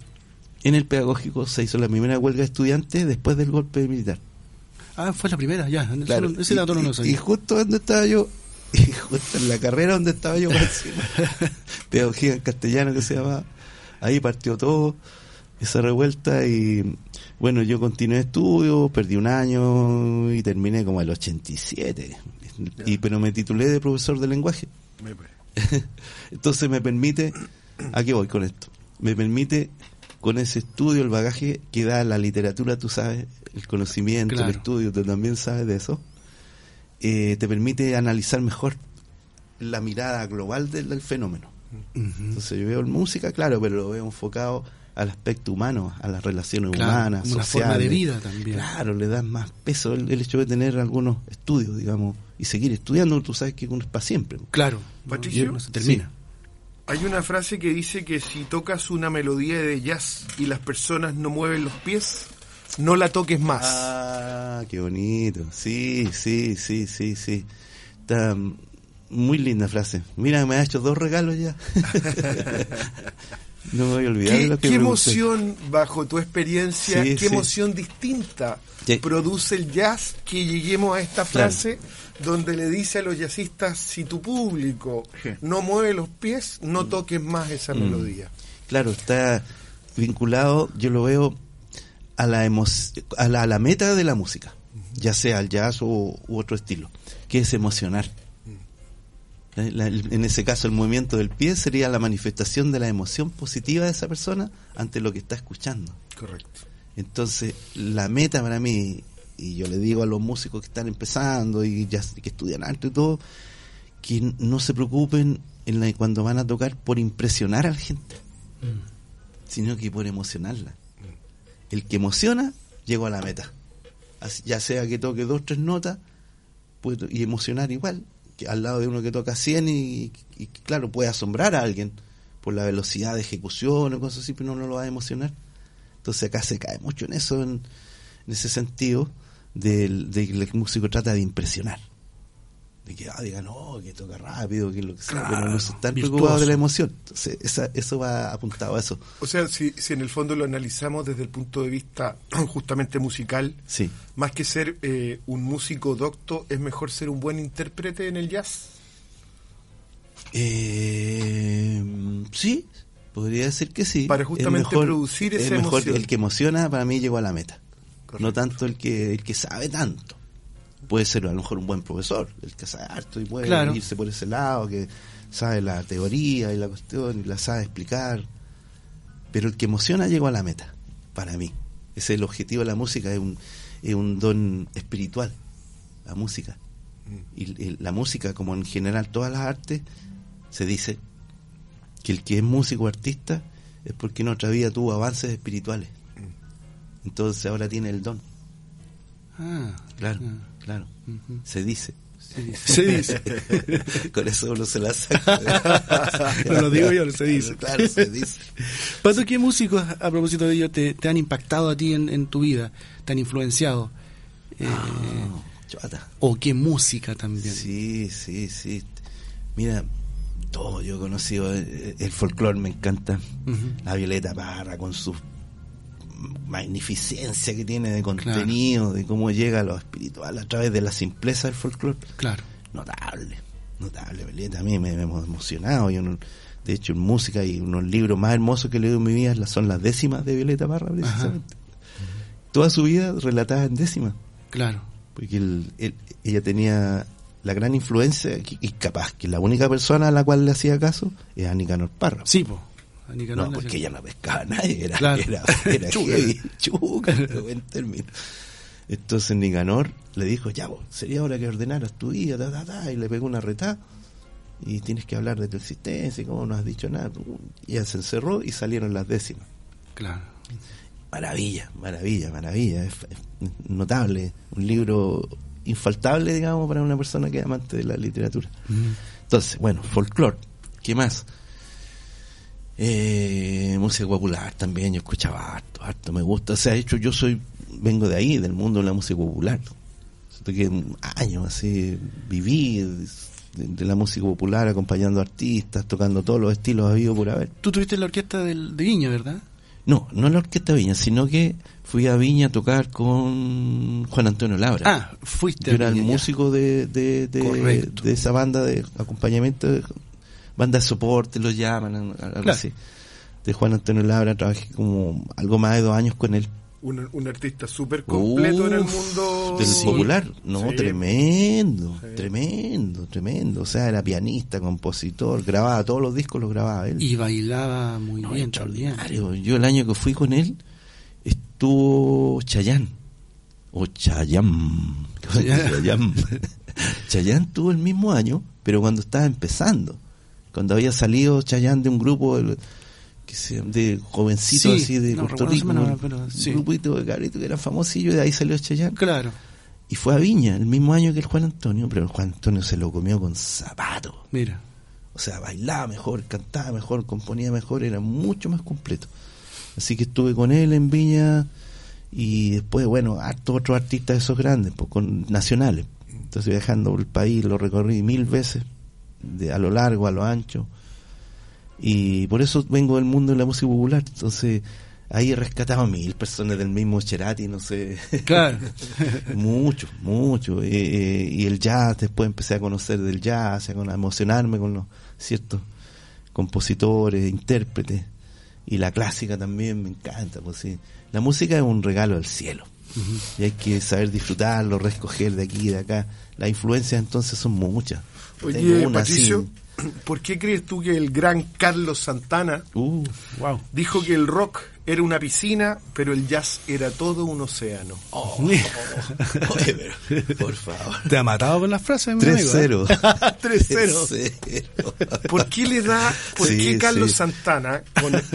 en el pedagógico, se hizo la primera huelga de estudiantes después del golpe militar. Ah, fue la primera, ya. Claro. Ese dato no lo sabía. y justo donde estaba yo, y justo en la carrera donde estaba yo, pedagogía en castellano que se llamaba, ahí partió todo, esa revuelta y bueno, yo continué estudios, perdí un año y terminé como el 87, y, pero me titulé de profesor de lenguaje. Me. Entonces me permite, ¿a qué voy con esto? Me permite con ese estudio, el bagaje que da la literatura, tú sabes, el conocimiento, Claro. el estudio, tú también sabes de eso, eh, te permite analizar mejor la mirada global del, del fenómeno. Entonces yo veo música, claro, pero lo veo enfocado al aspecto humano, a las relaciones Claro, humanas, una sociales. forma de vida también. Claro, le das más peso el, el hecho de tener algunos estudios, digamos, y seguir estudiando, tú sabes que uno es para siempre. Claro. Patricio, no se termina. Hay una frase que dice que si tocas una melodía de jazz y las personas no mueven los pies, no la toques más. Ah, qué bonito. Sí, sí, sí, sí, sí. Está muy linda frase. Mira, me ha hecho dos regalos ya. no me voy a olvidar de ¿Qué, lo que qué pregunté. emoción, bajo tu experiencia, Sí, qué sí. emoción distinta Sí. produce el jazz que lleguemos a esta Claro. frase donde le dice a los jazzistas, si tu público no mueve los pies, no toques más esa Mm. melodía. Claro, está vinculado, yo lo veo, a la, emo- a la, a la meta de la música, ya sea el jazz o u otro estilo, que es emocionar. En ese caso el movimiento del pie sería la manifestación de la emoción positiva de esa persona ante lo que está escuchando. Correcto. Entonces, la meta para mí, y yo le digo a los músicos que están empezando y ya que estudian arte y todo, que no se preocupen en la, cuando van a tocar por impresionar a la gente, mm. sino que por emocionarla. Mm. El que emociona, llegó a la meta. ya sea que toque dos, tres notas, y emocionar igual, al lado de uno que toca 100 y, claro, puede asombrar a alguien por la velocidad de ejecución o cosas así, pero no, lo va a emocionar. Entonces acá se cae mucho en eso, en, ese sentido, de, que el músico trata de impresionar. De que ah, diga, no, que toca rápido, que lo que sea, pero no están preocupados de la emoción. Entonces eso va apuntado a eso. O sea, si, si en el fondo lo analizamos desde el punto de vista justamente musical, sí. más que ser eh, un músico docto, ¿es mejor ser un buen intérprete en el jazz? Eh, sí, podría decir que sí. Para justamente producir esa emoción. El que emociona para mí llegó a la meta. No tanto el que, el que sabe tanto puede ser a lo mejor un buen profesor, el que sabe harto y puede irse por ese lado, que sabe la teoría y la cuestión y la sabe explicar. Pero el que emociona llegó a la meta, para mí. Ese es el objetivo de la música, es un, es un don espiritual, la música. Mm. Y, la música, como en general todas las artes, se dice que el que es músico o artista es porque en otra vida tuvo avances espirituales. Mm. Entonces ahora tiene el don. Ah, claro. Ah. Claro, se dice. Se dice. Con eso uno se la saca. no lo digo yo, se dice. Claro, se dice. Pato, ¿qué músicos, a propósito de ello, te, han impactado a ti en, tu vida? ¿Te han influenciado? Eh, ¿O qué música también? Sí, sí, sí. Mira, todo yo he conocido, el, el folclore me encanta. La Violeta Parra con sus magnificencia que tiene de contenido, de cómo llega a lo espiritual a través de la simpleza del folclore. Claro. Notable, notable, A mí me, hemos emocionado. Yo de hecho, en música y unos libros más hermosos que he leído en mi vida son las décimas de Violeta Parra, precisamente. Toda su vida relatada en décimas. Claro. Porque ella tenía la gran influencia y capaz que la única persona a la cual le hacía caso es a Nicanor Parra. Sí, no, porque ella no pescaba a nadie, era, era, era chuca, buen término. Entonces Nicanor le dijo, ya, vos, sería hora que ordenaras tu vida, y le pegó una retada, y tienes que hablar de tu existencia, y cómo no has dicho nada. Y ella se encerró y salieron las décimas. Claro. Maravilla, maravilla, maravilla. Es, notable, un libro infaltable, digamos, para una persona que es amante de la literatura. Entonces, bueno, folclore, ¿qué más? Eh, música popular también, yo escuchaba harto, harto, me gusta. O sea, de hecho, yo soy, vengo de ahí, del mundo de la música popular. que años así, viví de, la música popular, acompañando artistas, tocando todos los estilos habido por haber. Tú tuviste la orquesta de Viña, ¿verdad? No, no la orquesta de Viña, sino que fui a Viña a tocar con Juan Antonio Labra. Ah, fuiste. Yo era el músico de, de, de, de, esa banda de acompañamiento banda de soporte, lo llaman, algo así. De Juan Antonio Labra, trabajé como algo más de dos años con él. Un, artista súper completo en el mundo del popular, no, tremendo, tremendo, tremendo. O sea, era pianista, compositor, grababa todos los discos, los grababa él. Y bailaba muy bien, extraordinario. Yo el año que fui con él estuvo Chayán o Chayán, Chayán. Chayán tuvo el mismo año, pero cuando estaba empezando cuando había salido Chayán de un grupo de, de jovencitos así de Puerto Rico, un grupito de cabritos que era famosillo y de ahí salió Chayán. Claro. Y fue a Viña, el mismo año que el Juan Antonio, pero el Juan Antonio se lo comió con zapatos. Mira. O sea, bailaba mejor, cantaba mejor, componía mejor, era mucho más completo. Así que estuve con él en Viña y después, bueno, hartos otros artistas de esos grandes, pues, con nacionales. Entonces viajando por el país, lo recorrí mil veces de, a lo largo, a lo ancho. Y por eso vengo del mundo de la música popular. Entonces, ahí he rescatado a mil personas del mismo Cherati, no sé. Claro. mucho, mucho. Eh, eh, y el jazz, después empecé a conocer del jazz, a emocionarme con los ciertos compositores, intérpretes. Y la clásica también me encanta, pues sí. La música es un regalo del cielo. Y hay que saber disfrutarlo, recoger de aquí y de acá. Las influencias entonces son muchas. Oye, Patricio, ¿por qué crees tú que el gran Carlos Santana uh, dijo que el rock era una piscina, pero el jazz era todo un océano. Oh, por favor. Te ha matado con las frases, 3-0. 3-0. ¿Por qué le da, por qué Carlos Santana,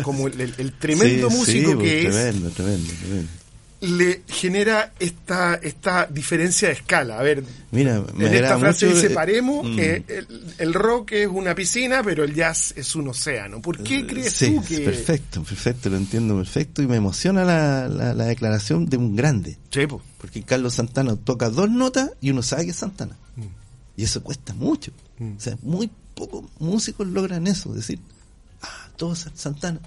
como el, tremendo músico que es, tremendo, tremendo, tremendo le genera esta esta diferencia de escala. A ver, Mira, en esta frase dice, paremos, mm. eh, el, rock es una piscina, pero el jazz es un océano. ¿Por qué eh, crees tú que...? perfecto, perfecto, lo entiendo perfecto y me emociona la, la, declaración de un grande. Sí, Porque Carlos Santana toca dos notas y uno sabe que es Santana. Mm. Y eso cuesta mucho. Mm. O sea, muy pocos músicos logran eso, decir, ah, todo es Santana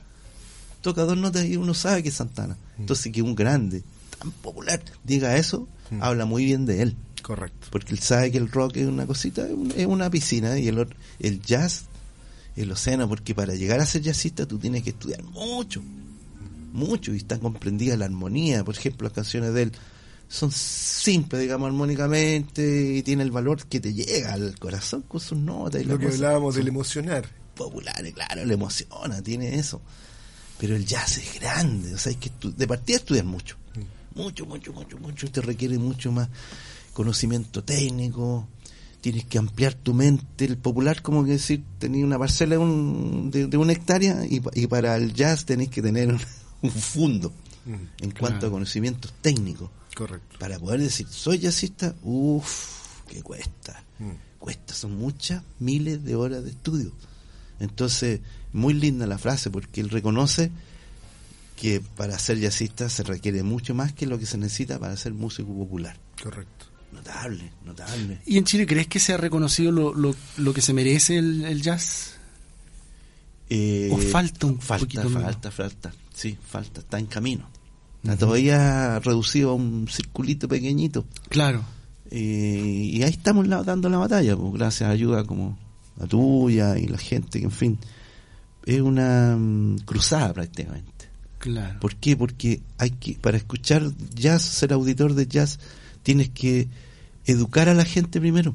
toca dos notas y uno sabe que es Santana. Mm. Entonces que un grande, tan popular, diga eso, mm. habla muy bien de él. Correcto. Porque él sabe que el rock es una cosita, es una piscina y el, el jazz, el océano, porque para llegar a ser jazzista tú tienes que estudiar mucho, mucho, y está comprendida la armonía. Por ejemplo, las canciones de él son simples, digamos, armónicamente, y tiene el valor que te llega al corazón con sus notas. Y Lo que hablábamos del emocionar. Populares, claro, le emociona, tiene eso pero el jazz es grande, o sea, hay que de partida estudiar mucho, mm. mucho, mucho, mucho, mucho, te requiere mucho más conocimiento técnico, tienes que ampliar tu mente, el popular como que decir, tenía una parcela de, una hectárea y, para el jazz tenés que tener un, fondo mm, en cuanto a conocimientos técnicos. Correcto. Para poder decir, soy jazzista, uff, que cuesta, mm. cuesta, son muchas miles de horas de estudio. Entonces, muy linda la frase porque él reconoce que para ser jazzista se requiere mucho más que lo que se necesita para ser músico popular. Correcto. Notable, notable. ¿Y en Chile crees que se ha reconocido lo, lo, que se merece el, jazz? Eh, ¿O falta un falta, poquito Falta, falta, sí, falta, está en camino. Está todavía reducido a un circulito pequeñito. Claro. Eh, y ahí estamos dando la batalla, pues, gracias a ayuda como la tuya y la gente que, en fin, es una mm, cruzada prácticamente. Claro. ¿Por qué? Porque hay que, para escuchar jazz, ser auditor de jazz, tienes que educar a la gente primero.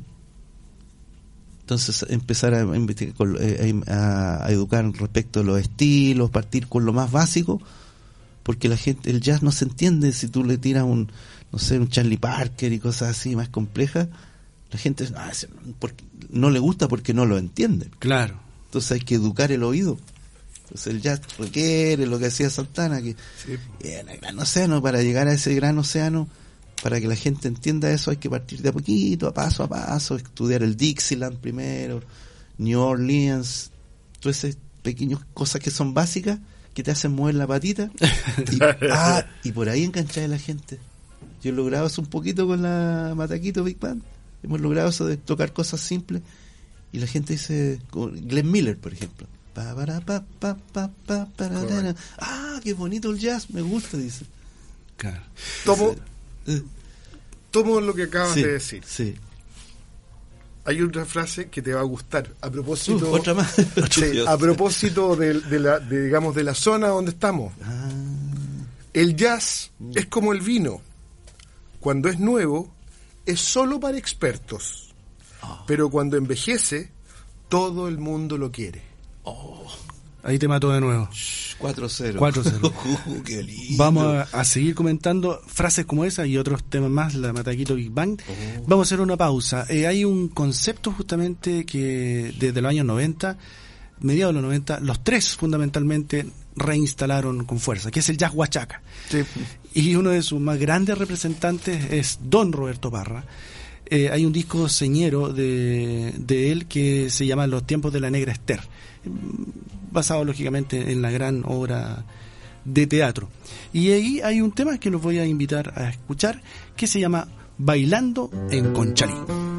Entonces, empezar a, eh, a, educar respecto a los estilos, partir con lo más básico, porque la gente, el jazz no se entiende si tú le tiras un, no sé, un Charlie Parker y cosas así más complejas. La gente ah, no le gusta porque no lo entiende. Claro. Entonces hay que educar el oído. Entonces el jazz requiere lo que hacía Santana, que en el gran océano, para llegar a ese gran océano, para que la gente entienda eso hay que partir de a poquito, a paso a paso, estudiar el Dixieland primero, New Orleans, todas esas pequeñas cosas que son básicas, que te hacen mover la patita, y, ah, y por ahí enganchar a la gente. Yo he logrado eso un poquito con la Mataquito Big Band, hemos logrado eso de tocar cosas simples y la gente dice, Glenn Miller, por ejemplo. Pa, para, pa, pa, pa, ah, qué bonito el jazz, me gusta, dice. Claro. Tomo, eh. tomo lo que acabas de decir. Sí. Hay otra frase que te va a gustar. A propósito. otra más. a propósito de, la, digamos, de la zona donde estamos. Ah. El jazz es como el vino. Cuando es nuevo, es solo para expertos. Pero cuando envejece, todo el mundo lo quiere. Oh. Ahí te mató de nuevo. 4-0. 4-0. Vamos a, seguir comentando frases como esa y otros temas más, la Mataquito Big Bang. Oh. Vamos a hacer una pausa. Eh, hay un concepto justamente que desde los años 90, mediados de los 90, los tres fundamentalmente reinstalaron con fuerza, que es el jazz huachaca. Y uno de sus más grandes representantes es Don Roberto Parra eh, hay un disco señero de, de, él que se llama Los tiempos de la negra Esther, basado lógicamente en la gran obra de teatro. Y ahí hay un tema que los voy a invitar a escuchar que se llama Bailando en Conchalí.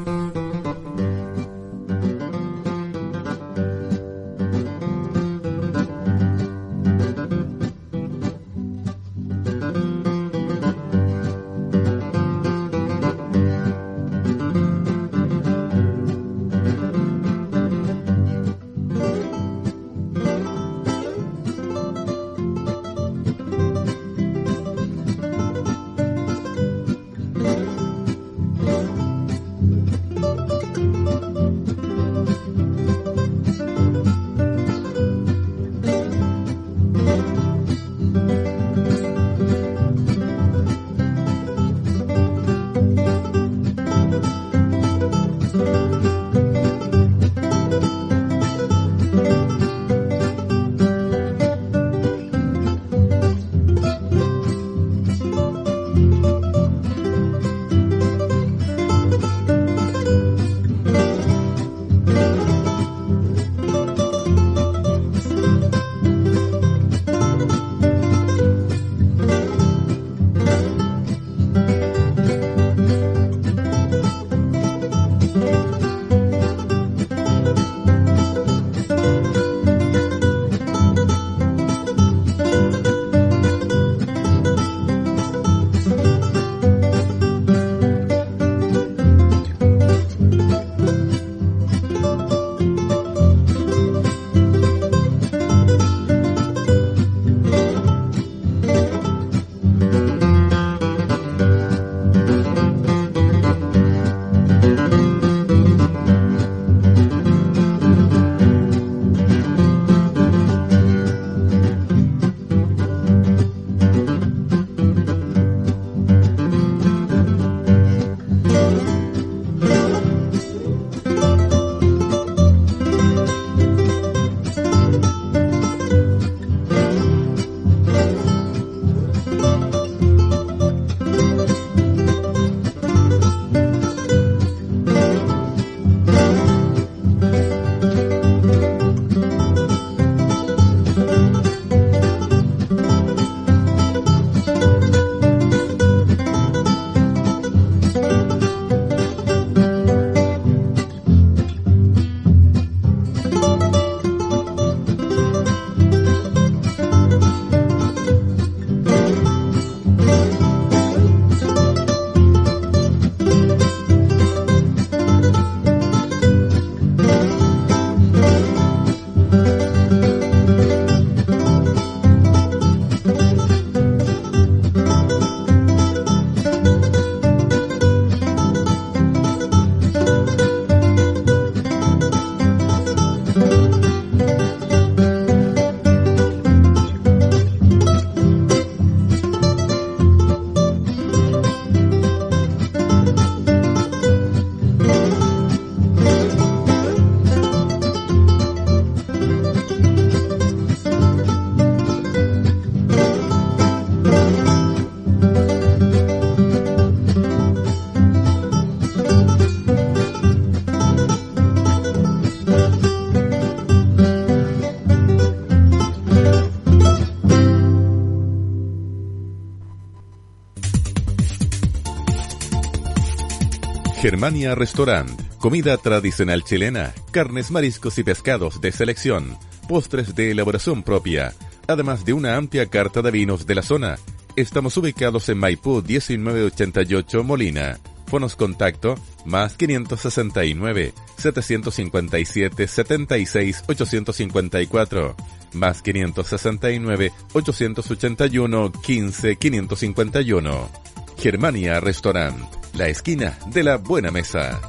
Germania Restaurant. Comida tradicional chilena, carnes, mariscos y pescados de selección, postres de elaboración propia, además de una amplia carta de vinos de la zona. Estamos ubicados en Maipú 1988 Molina. Fonos contacto más 569 757 76 854 más 569 881 15 551. Germania Restaurant la esquina de la buena mesa.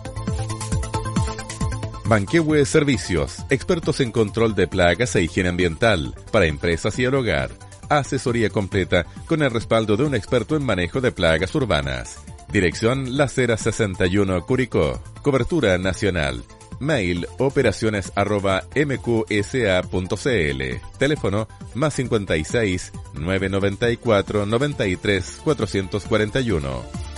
Manquehue Servicios, expertos en control de plagas e higiene ambiental para empresas y el hogar. Asesoría completa con el respaldo de un experto en manejo de plagas urbanas. Dirección La Cera 61 Curicó. Cobertura nacional. Mail operaciones arroba mqsa.cl. Teléfono más 56 994 93 441.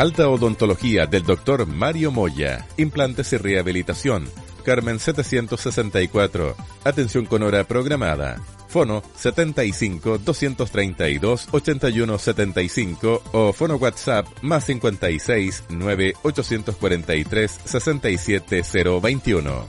Alta Odontología del Dr. Mario Moya. Implantes y rehabilitación. Carmen 764. Atención con hora programada. Fono 75 232 81 75 o fono WhatsApp más 56 9 843 67 021.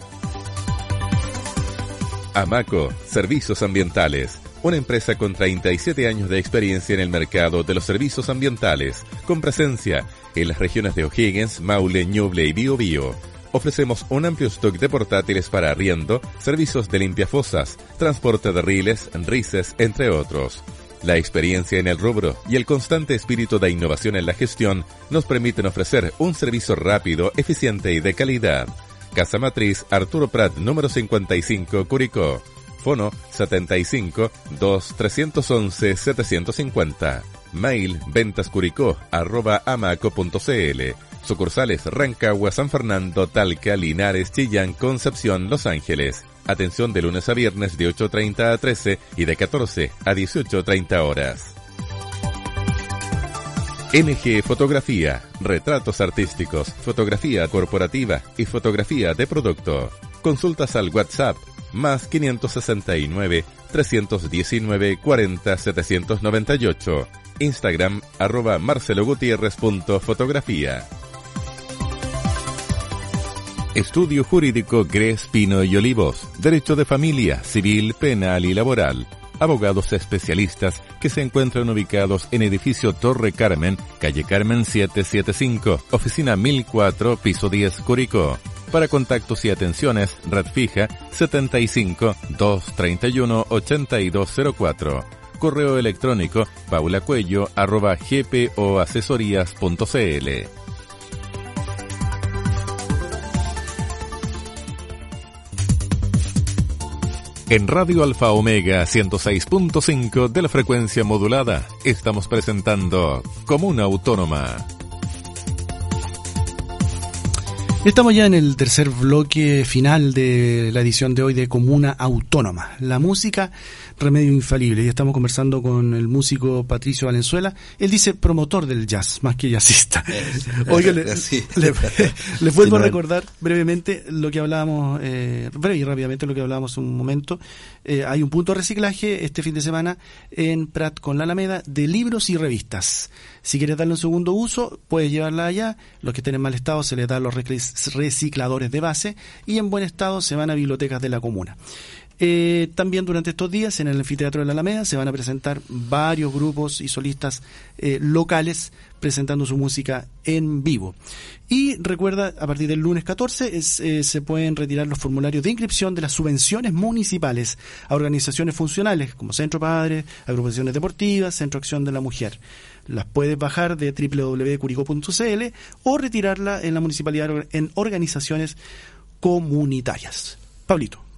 Amaco, Servicios Ambientales una empresa con 37 años de experiencia en el mercado de los servicios ambientales, con presencia en las regiones de O'Higgins, Maule, Ñuble y Bio Ofrecemos un amplio stock de portátiles para arriendo, servicios de limpiafosas, transporte de riles, rices, entre otros. La experiencia en el rubro y el constante espíritu de innovación en la gestión nos permiten ofrecer un servicio rápido, eficiente y de calidad. Casa Matriz Arturo Prat número 55 Curicó. Fono 75 2 311 750. Mail ventascuricó arroba amaco.cl. Sucursales Rancagua, San Fernando, Talca, Linares, Chillán, Concepción, Los Ángeles. Atención de lunes a viernes de 8.30 a 13 y de 14 a 18.30 horas. NG Fotografía, retratos artísticos, fotografía corporativa y fotografía de producto. Consultas al WhatsApp más 569 319 40 798. Instagram arroba Estudio Jurídico Gres, Pino y Olivos. Derecho de familia, civil, penal y laboral. Abogados especialistas que se encuentran ubicados en edificio Torre Carmen, calle Carmen 775, oficina 1004, piso 10, Curicó. Para contactos y atenciones, red fija 75 231 8204. Correo electrónico paulacuello arroba gpoasesorías.cl. En Radio Alfa Omega 106.5 de la frecuencia modulada estamos presentando Comuna Autónoma. Estamos ya en el tercer bloque final de la edición de hoy de Comuna Autónoma. La música remedio infalible. Y estamos conversando con el músico Patricio Valenzuela. Él dice promotor del jazz, más que jazzista. Oiga, le, les vuelvo a recordar brevemente lo que hablábamos, eh, breve y rápidamente lo que hablábamos un momento. Eh, hay un punto de reciclaje este fin de semana en Prat con la Alameda de libros y revistas. Si quieres darle un segundo uso, puedes llevarla allá. Los que estén en mal estado se les da los recicladores de base y en buen estado se van a bibliotecas de la comuna. Eh, también durante estos días en el anfiteatro de la Alameda se van a presentar varios grupos y solistas eh, locales presentando su música en vivo. Y recuerda, a partir del lunes 14 eh, se pueden retirar los formularios de inscripción de las subvenciones municipales a organizaciones funcionales como Centro Padre, agrupaciones deportivas, Centro Acción de la Mujer. Las puedes bajar de www.curico.cl o retirarla en la municipalidad en organizaciones comunitarias. Pablito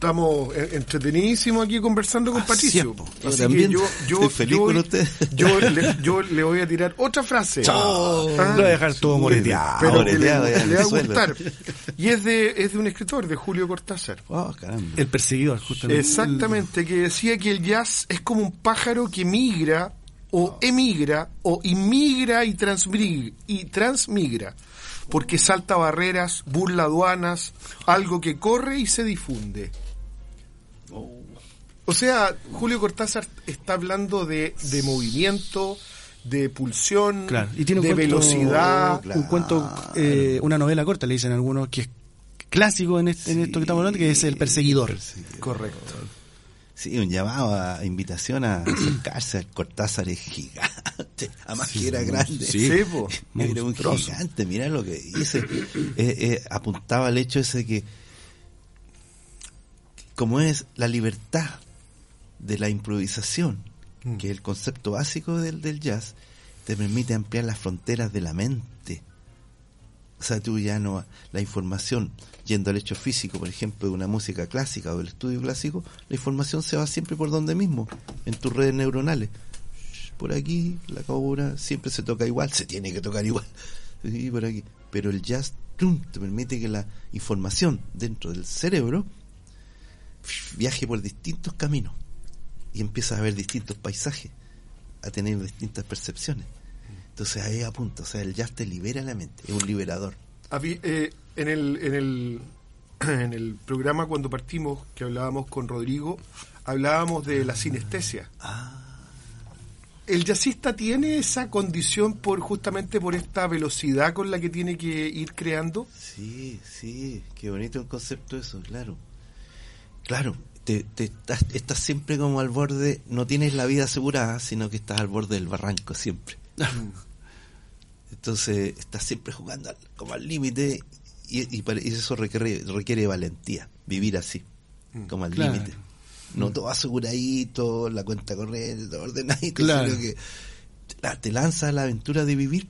estamos entretenidísimos aquí conversando con Patricio. Así que yo, yo, feliz con usted. Yo, le, yo, le, voy a tirar otra frase. Chao. Ah, lo voy a dejar todo moreteado. Pero le, le, va a gustar. Y es de, es de un escritor, de Julio Cortázar. Oh, el perseguidor, justamente. Exactamente, que decía que el jazz es como un pájaro que migra o emigra o inmigra y transmigra, y transmigra porque salta barreras, burla aduanas, algo que corre y se difunde. O sea, Julio Cortázar está hablando de, de movimiento, de pulsión, y tiene de velocidad. Un cuento, eh, una novela corta, le dicen algunos, que es clásico en, este, en esto que estamos hablando, que es El Perseguidor. Correcto. Sí, un llamado a invitación a acercarse al Cortázar es gigante. Además que era grande. Sí, era un gigante, mira lo que dice. Eh, eh, apuntaba al hecho ese que, como es la libertad de la improvisación, mm. que es el concepto básico del, del jazz, te permite ampliar las fronteras de la mente. O sea, tú ya no, la información, yendo al hecho físico, por ejemplo, de una música clásica o del estudio clásico, la información se va siempre por donde mismo, en tus redes neuronales. Por aquí, la cobra, siempre se toca igual, se tiene que tocar igual. Y por aquí. Pero el jazz te permite que la información dentro del cerebro viaje por distintos caminos y empiezas a ver distintos paisajes, a tener distintas percepciones. Entonces ahí apunta, o sea, el jazz te libera la mente, es un liberador. Eh, en, el, en, el, en el programa cuando partimos, que hablábamos con Rodrigo, hablábamos de la sinestesia. Ah. ¿El jazzista tiene esa condición por justamente por esta velocidad con la que tiene que ir creando? Sí, sí, qué bonito el concepto eso, claro. Claro, te, estás, estás, siempre como al borde, no tienes la vida asegurada, sino que estás al borde del barranco siempre. Entonces estás siempre jugando como al límite y, y, eso requiere, requiere valentía, vivir así, mm. como al límite. No mm. todo aseguradito, la cuenta corriente, todo ordenadito, sino que te lanza a la aventura de vivir.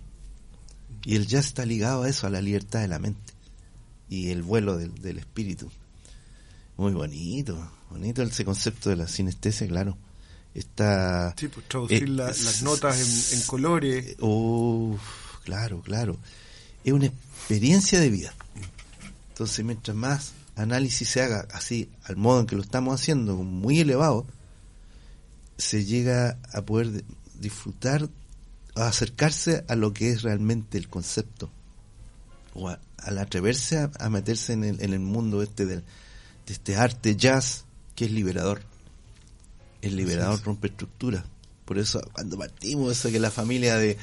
Y el jazz está ligado a eso, a la libertad de la mente y el vuelo del, del espíritu. Muy bonito. Bonito ese concepto de la sinestesia, claro. Está, sí, pues traducir eh, las notas en, colores. claro, claro. Es una experiencia de vida. Entonces, mientras más análisis se haga así, al modo en que lo estamos haciendo, muy elevado, se llega a poder disfrutar, a acercarse a lo que es realmente el concepto. O al atreverse a, meterse en el, en el mundo este del, de este arte jazz que es liberador. El liberador rompe estructuras, Por eso cuando partimos, eso que la familia de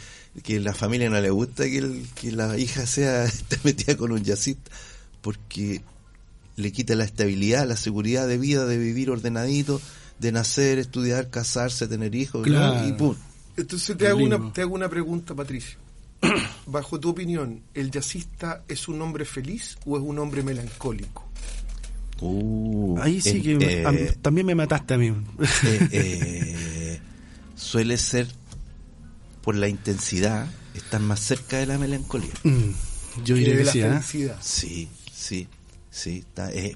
que la familia no le gusta que, que la hija sea esté metida con un jazzista, porque le quita la estabilidad, la seguridad de vida, de vivir ordenadito, de nacer, estudiar, casarse, tener hijos, y pum. Entonces te hago, una, te hago una pregunta, Patricio. Bajo tu opinión, ¿el jazzista es un hombre feliz o es un hombre melancólico? Uh, Ahí sí que eh, también me mataste a mí. Eh, eh, suele ser por la intensidad, estar más cerca de la melancolía. Mm, yo diría que la sí, felicidad. Sí, sí, sí,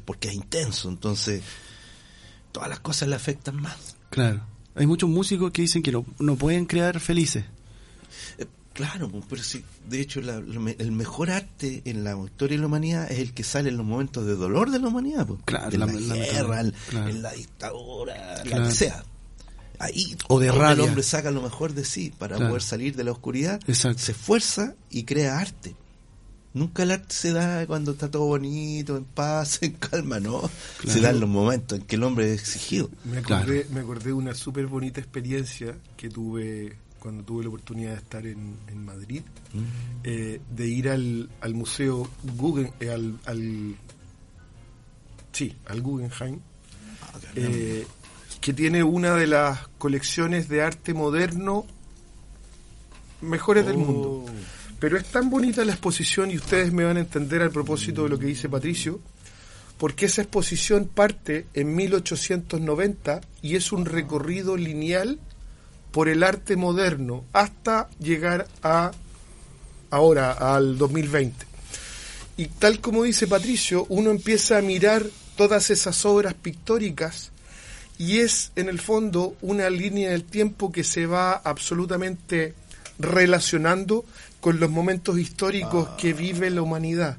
porque es intenso, entonces todas las cosas le afectan más. Claro. Hay muchos músicos que dicen que no, no pueden crear felices. Claro, pues, pero sí, de hecho el mejor arte en la historia de la humanidad es el que sale en los momentos de dolor de la humanidad, pues, claro, en la, guerra, en la dictadura, la que sea. Ahí o de el hombre saca lo mejor de sí para poder salir de la oscuridad, se esfuerza y crea arte. Nunca el arte se da cuando está todo bonito, en paz, en calma, ¿no? Se da en los momentos en que el hombre es exigido. Me acordé, me acordé de una súper bonita experiencia que tuve cuando tuve la oportunidad de estar en, en Madrid, mm. eh, de ir al, al museo Guggen, eh, al, al, sí, al Guggenheim, ah, eh, que tiene una de las colecciones de arte moderno mejores del mundo. Oh. Pero es tan bonita la exposición y ustedes me van a entender al propósito de lo que dice Patricio, porque esa exposición parte en 1890 y es un recorrido lineal por el arte moderno hasta llegar a ahora, al 2020. Y tal como dice Patricio, uno empieza a mirar todas esas obras pictóricas y es en el fondo una línea del tiempo que se va absolutamente relacionando con los momentos históricos que vive la humanidad.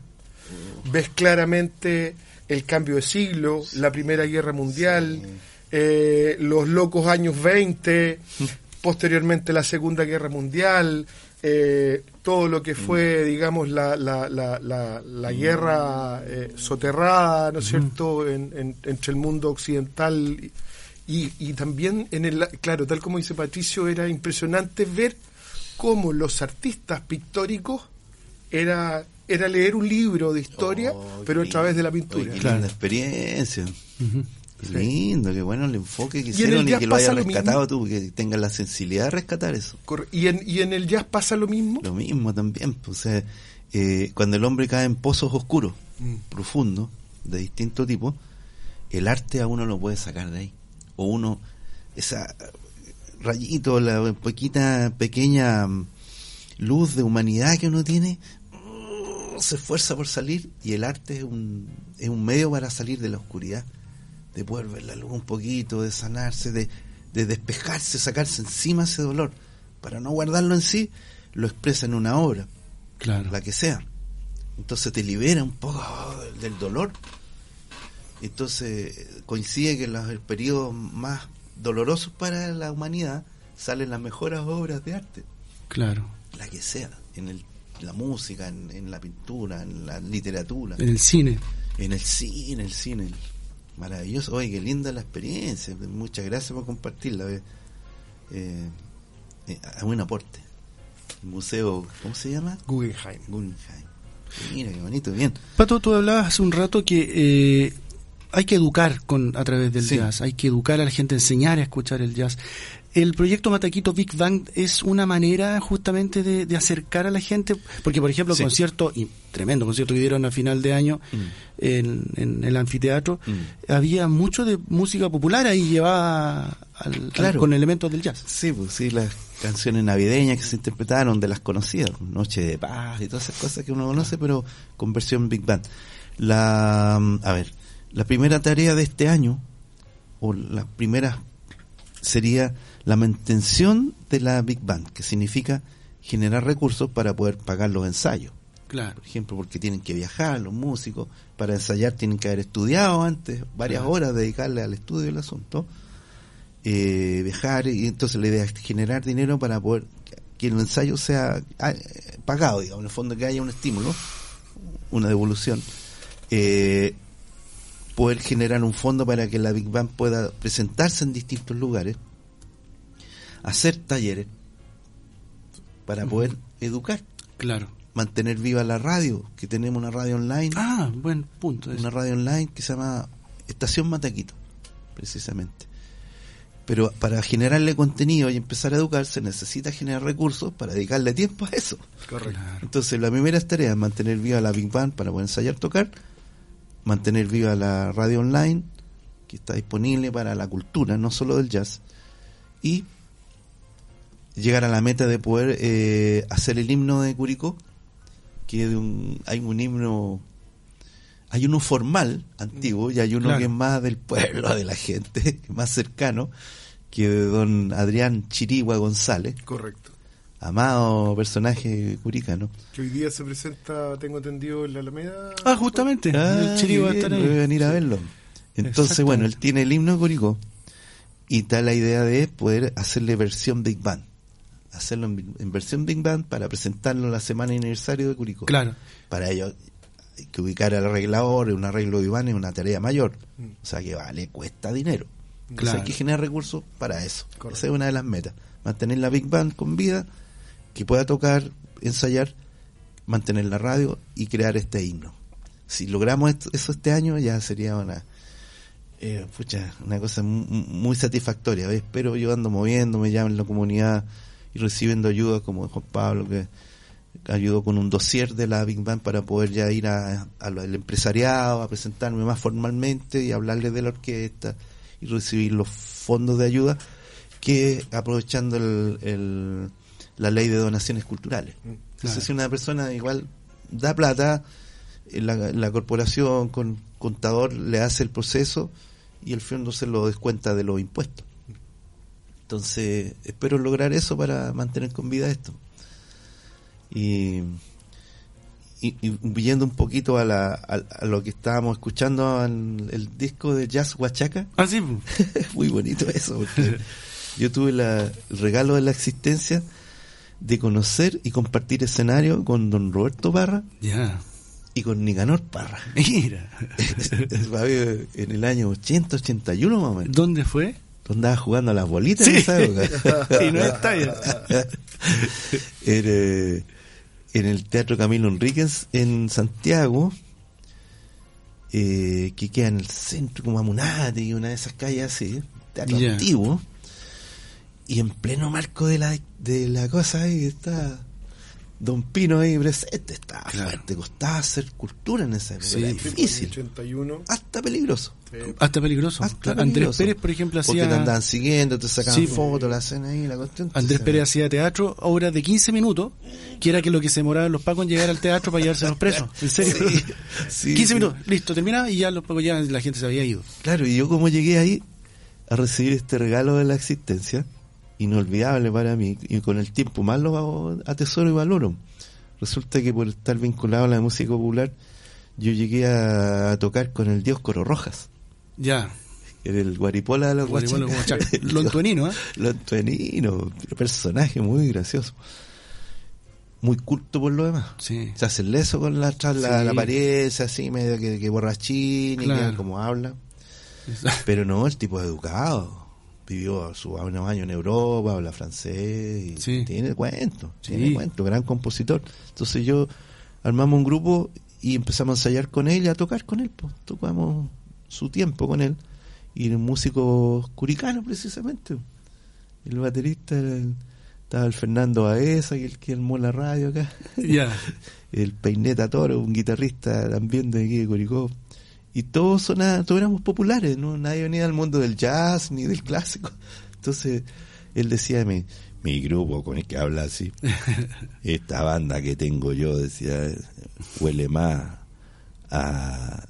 Ves claramente el cambio de siglo, la Primera Guerra Mundial, eh, los locos años 20, posteriormente la Segunda Guerra Mundial, eh, todo lo que fue, digamos, la, la, la, la, guerra eh, soterrada, ¿no es cierto?, entre el mundo occidental y, y, también en el, claro, tal como dice Patricio, era impresionante ver cómo los artistas pictóricos era, era leer un libro de historia, oh, pero a través de la pintura. Claro. experiencia. Lindo, qué bueno el enfoque que hicieron y, que lo hayas rescatado tú, que tengas la sensibilidad de rescatar eso. ¿Y en, ¿Y en el jazz pasa lo mismo? Lo mismo también. Pues, eh, cuando el hombre cae en pozos oscuros, mm. profundos, de distinto tipo, el arte a uno lo puede sacar de ahí. O uno, esa rayito, la poquita pequeña mm, luz de humanidad que uno tiene, mm, se esfuerza por salir y el arte es un, es un medio para salir de la oscuridad de poder ver la luz un poquito, de sanarse, de, de despejarse, sacarse encima ese dolor, para no guardarlo en sí, lo expresa en una obra, claro. la que sea. Entonces te libera un poco del dolor. Entonces coincide que en los periodos más dolorosos para la humanidad salen las mejores obras de arte. Claro. La que sea, en el, la música, en, en la pintura, en la literatura. En el cine. En el cine, el cine. Maravilloso, oye, qué linda la experiencia. Muchas gracias por compartirla. Eh, eh, buen aporte. museo, ¿cómo se llama? Guggenheim. Guggenheim. Mira, qué bonito, bien. Pato, tú hablabas hace un rato que eh, hay que educar con a través del jazz, hay que educar a la gente, enseñar a escuchar el jazz. El proyecto Mataquito Big Bang es una manera justamente de, acercar a la gente, porque por ejemplo, concierto, y tremendo concierto que dieron a final de año mm. en, el anfiteatro, mm. había mucho de música popular ahí llevada con elementos del jazz. Sí, pues sí, las canciones navideñas que se interpretaron de las conocidas, Noche de Paz y todas esas cosas que uno conoce, pero con versión Big Bang. La, a ver, la primera tarea de este año, o la primera sería la mantención de la Big Band, que significa generar recursos para poder pagar los ensayos. Claro. Por ejemplo, porque tienen que viajar los músicos, para ensayar tienen que haber estudiado antes, varias horas dedicarle al estudio del asunto, eh, viajar, y entonces la idea es generar dinero para poder que el ensayo sea ah, pagado, digamos, en el fondo que haya un estímulo, una devolución. Eh, poder generar un fondo para que la Big Bang pueda presentarse en distintos lugares. Hacer talleres para poder educar. Claro. Mantener viva la radio, que tenemos una radio online. Ah, buen punto. Una radio online que se llama Estación Mataquito, precisamente. Pero para generarle contenido y empezar a educar se necesita generar recursos para dedicarle tiempo a eso. Correcto. Entonces la primera tarea es mantener viva la Big Band para poder ensayar tocar, mantener viva la radio online, que está disponible para la cultura, no solo del jazz, y llegar a la meta de poder eh, hacer el himno de Curicó, que de un, hay un himno, hay uno formal, antiguo, y hay uno que es más del pueblo, de la gente, más cercano, que de don Adrián Chirigua González. Correcto. Amado personaje curicano. Que hoy día se presenta, tengo entendido, en la Alameda. Ah, justamente. Ah, Chirigua está ahí. venir a verlo. Entonces, bueno, él tiene el himno de Curicó y está la idea de poder hacerle versión Big Band hacerlo en, versión Big Band para presentarlo en la semana aniversario de Curicó. Claro. Para ello hay que ubicar al arreglador, un arreglo de Iván es una tarea mayor. Mm. O sea que vale, cuesta dinero. Entonces hay que generar recursos para eso. Esa es una de las metas. Mantener la Big Band con vida, que pueda tocar, ensayar, mantener la radio y crear este himno. Si logramos eso este año ya sería una, eh, una cosa muy, satisfactoria. Espero yo ando moviéndome ya en la comunidad y recibiendo ayuda como Juan Pablo que ayudó con un dossier de la Big Bang para poder ya ir a, al empresariado, a presentarme más formalmente y hablarle de la orquesta y recibir los fondos de ayuda que aprovechando el, la ley de donaciones culturales. Mm, Entonces, si una persona igual da plata, eh, la, la corporación con contador le hace el proceso y el fondo se lo descuenta de los impuestos. Entonces, espero lograr eso para mantener con vida esto. Y, y, un poquito a, la, a, lo que estábamos escuchando en el disco de Jazz Huachaca. Ah, sí. Muy bonito eso, porque yo tuve el regalo de la existencia de conocer y compartir escenario con don Roberto Parra. Ya. Y con Nicanor Parra. Mira. en el año 80, 81 más o menos. ¿Dónde fue? Tú andabas jugando a las bolitas en esa época. y no está en, eh, en el Teatro Camilo Enríquez en Santiago, eh, que queda en el centro como Amunate y una de esas calles así, teatro antiguo, y en pleno marco de la, de la cosa ahí está Don Pino ahí presente, estaba fuerte, costaba hacer cultura en esa época, era difícil, 81. hasta peligroso. Hasta peligroso. Andrés Pérez, por ejemplo, hacía. Porque te andaban siguiendo, te sacaban fotos, la hacen ahí, la cuestión. Andrés Pérez hacía teatro, obras de 15 minutos, que era que lo que se demoraban los pacos en llegar al teatro para llevarse a los presos. En serio. 15 minutos, listo, terminaba y ya los pacos ya la gente se había ido. Claro, y yo como llegué ahí a recibir este regalo de la existencia, inolvidable para mí, y con el tiempo más lo atesoro y valoro. Resulta que por estar vinculado a la música popular, yo llegué a, tocar con el dios Coro Rojas. Ya. El guaripola de los Lontuenino, ¿eh? Lontuenino, personaje muy gracioso. Muy culto por lo demás. Sí. Se hace leso con la, la, la apariencia así, medio que, borrachín y que como habla. Pero no, el tipo es educado. Vivió su unos años en Europa, habla francés y tiene cuento, tiene cuento, gran compositor. Entonces yo armamos un grupo y empezamos a ensayar con él y a tocar con él. Pues. Tocamos su tiempo con él y el músico curicano precisamente el baterista estaba el Fernando Aesa que el que armó la radio acá el Peineta Toro un guitarrista también de aquí de Curicó y todos sonaban, todos éramos populares no nadie venía del mundo del jazz ni del clásico. Entonces él decía mi, mi grupo con el que habla así esta banda que tengo yo decía huele más a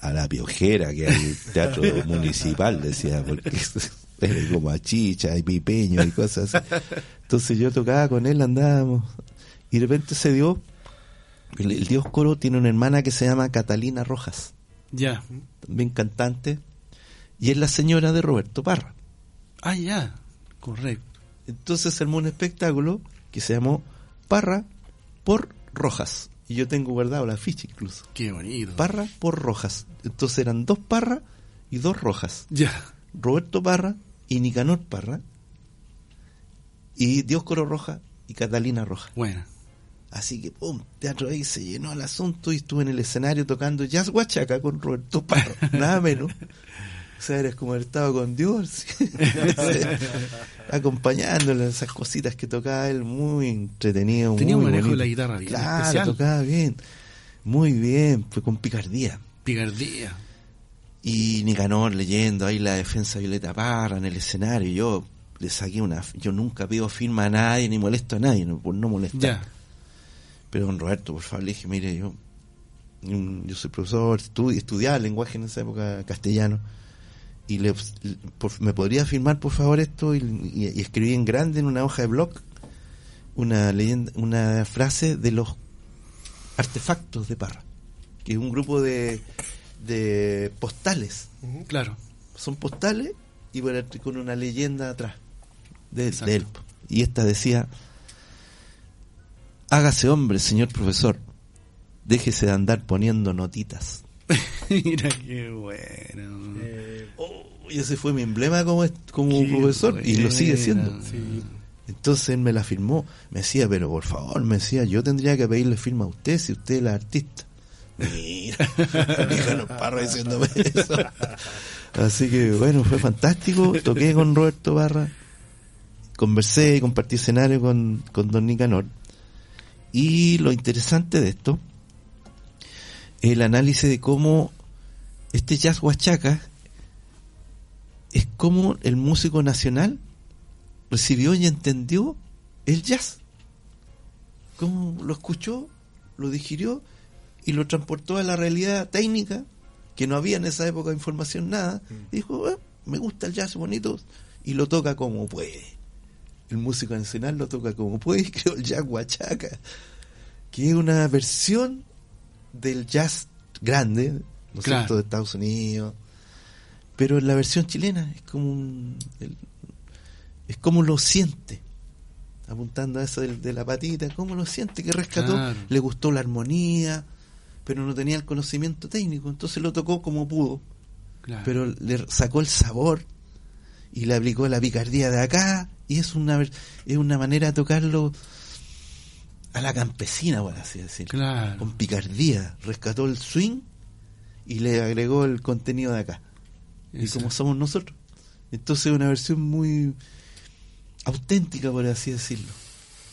a la piojera que hay teatro municipal, decía, porque era como a chicha y pipeño y cosas Entonces yo tocaba con él, andábamos, y de repente se dio, el, dios coro tiene una hermana que se llama Catalina Rojas. Ya. También cantante, y es la señora de Roberto Parra. Ah, ya, correcto. Entonces se armó un espectáculo que se llamó Parra por Rojas. Y yo tengo guardado la ficha incluso. Qué bonito. Parra por Rojas. Entonces eran dos Parra y dos Rojas. Ya. Roberto Parra y Nicanor Parra. y Dioscoro Roja y Catalina Roja. Bueno. Así que, pum, teatro ahí se llenó el asunto y estuve en el escenario tocando jazz guachaca con Roberto Parro, nada menos. O sea, eres como haber estado con Dios, acompañándole en esas cositas que tocaba él, muy entretenido. Tenía muy un manejo bonito. de la guitarra bien Claro, especial. tocaba bien, muy bien, fue con picardía. Picardía. Y Nicanor leyendo ahí la defensa de Violeta Parra en el escenario. Yo le saqué una. Yo nunca pido firma a nadie ni molesto a nadie, no, por no molestar. Ya. Pero don Roberto, por favor, le dije, mire, yo, yo soy profesor, estu- estudiaba lenguaje en esa época castellano. Y le, por- me podría firmar, por favor, esto. Y, y- y escribí en grande en una hoja de blog una leyenda, una frase de los artefactos de Parra, que es un grupo de, de postales Claro. son postales y con una leyenda atrás de, de él. Y esta decía, hágase hombre, señor profesor, déjese de andar poniendo notitas. Mira qué bueno. Eh, Oh, y ese fue mi emblema como, como profesor y lo sigue siendo. sí. Entonces él me la firmó, me decía, pero por favor, me decía, yo tendría que pedirle firma a usted si usted es la artista. Mira, Nicanor Parra diciéndome eso. Así que bueno, fue fantástico. Toqué con Roberto Barra, conversé y compartí escenario con, con Don Nicanor. Y lo interesante de esto, el análisis de cómo este jazz huachaca es como el músico nacional recibió y entendió el jazz. Cómo lo escuchó, lo digirió y lo transportó a la realidad técnica, que no había en esa época información nada. Dijo, "Ah, me gusta el jazz bonito y lo toca como puede. El músico nacional lo toca como puede y creó el jazz huachaca, que es una versión del jazz grande, ¿no Claro. cierto?, de Estados Unidos, pero en la versión chilena es como un, el- es como lo siente apuntando a eso de, de la patita cómo lo siente que rescató Claro. le gustó la armonía pero no tenía el conocimiento técnico entonces lo tocó como pudo Claro. pero le sacó el sabor y le aplicó la picardía de acá y es una es una manera de tocarlo a la campesina por así decirlo Claro. con picardía rescató el swing y le agregó el contenido de acá y como somos nosotros. Entonces es una versión muy auténtica, por así decirlo.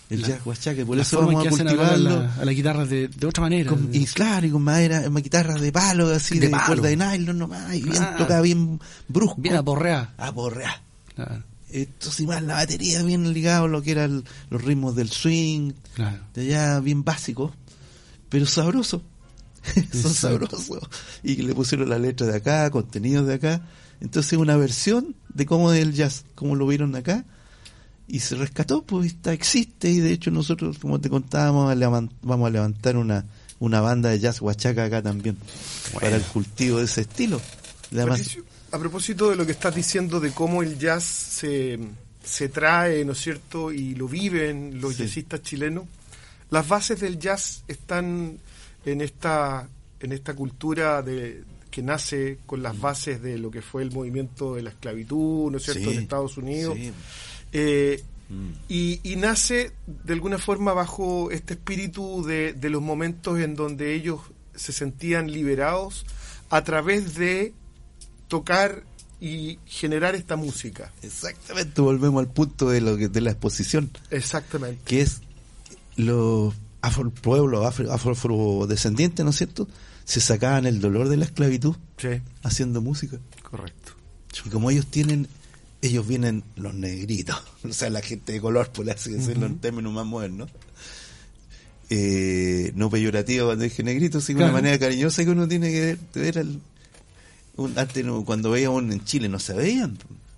El La- jazz huachaca, por La eso forma vamos a cultivarlo. la, a la guitarra de, de otra manera. con- y claro, y con madera, guitarras de palo, así, De de, palo. cuerda de nylon nomás, y bien Claro. tocada, bien brusco. Bien aporreada. Aporreada. Claro. Esto sí más la batería bien ligado a lo que eran los ritmos del swing, Claro. de allá bien básicos, pero sabrosos. Son sabrosos. Y le pusieron la letra de acá, contenidos de acá. Entonces una versión de cómo es el jazz, cómo lo vieron acá. Y se rescató, pues está, existe. Y de hecho nosotros, como te contábamos, vamos a levantar una, una banda de jazz huachaca acá también. Para el cultivo de ese estilo. Además, a propósito de lo que estás diciendo de cómo el jazz se, se trae, ¿no es cierto? Y lo viven los Sí. jazzistas chilenos. Las bases del jazz están en esta, en esta cultura de, que nace con las bases de lo que fue el movimiento de la esclavitud, ¿no es cierto?, Sí. en Estados Unidos. sí. Eh, Mm. y, y nace de alguna forma bajo este espíritu de, de los momentos en donde ellos se sentían liberados a través de tocar y generar esta música. Exactamente, volvemos al punto de lo que de la exposición. Exactamente. que es los afro, pueblos afro, afrodescendientes, ¿no es cierto? Se sacaban el dolor de la esclavitud Sí, haciendo música. correcto. Y como ellos tienen, ellos vienen los negritos, o sea, la gente de color, por así decirlo, en términos más modernos. Eh, no peyorativo cuando dije negrito, sino Claro. una manera cariñosa que uno tiene que ver, ver al- un- antes no- cuando veíamos en Chile no se veían,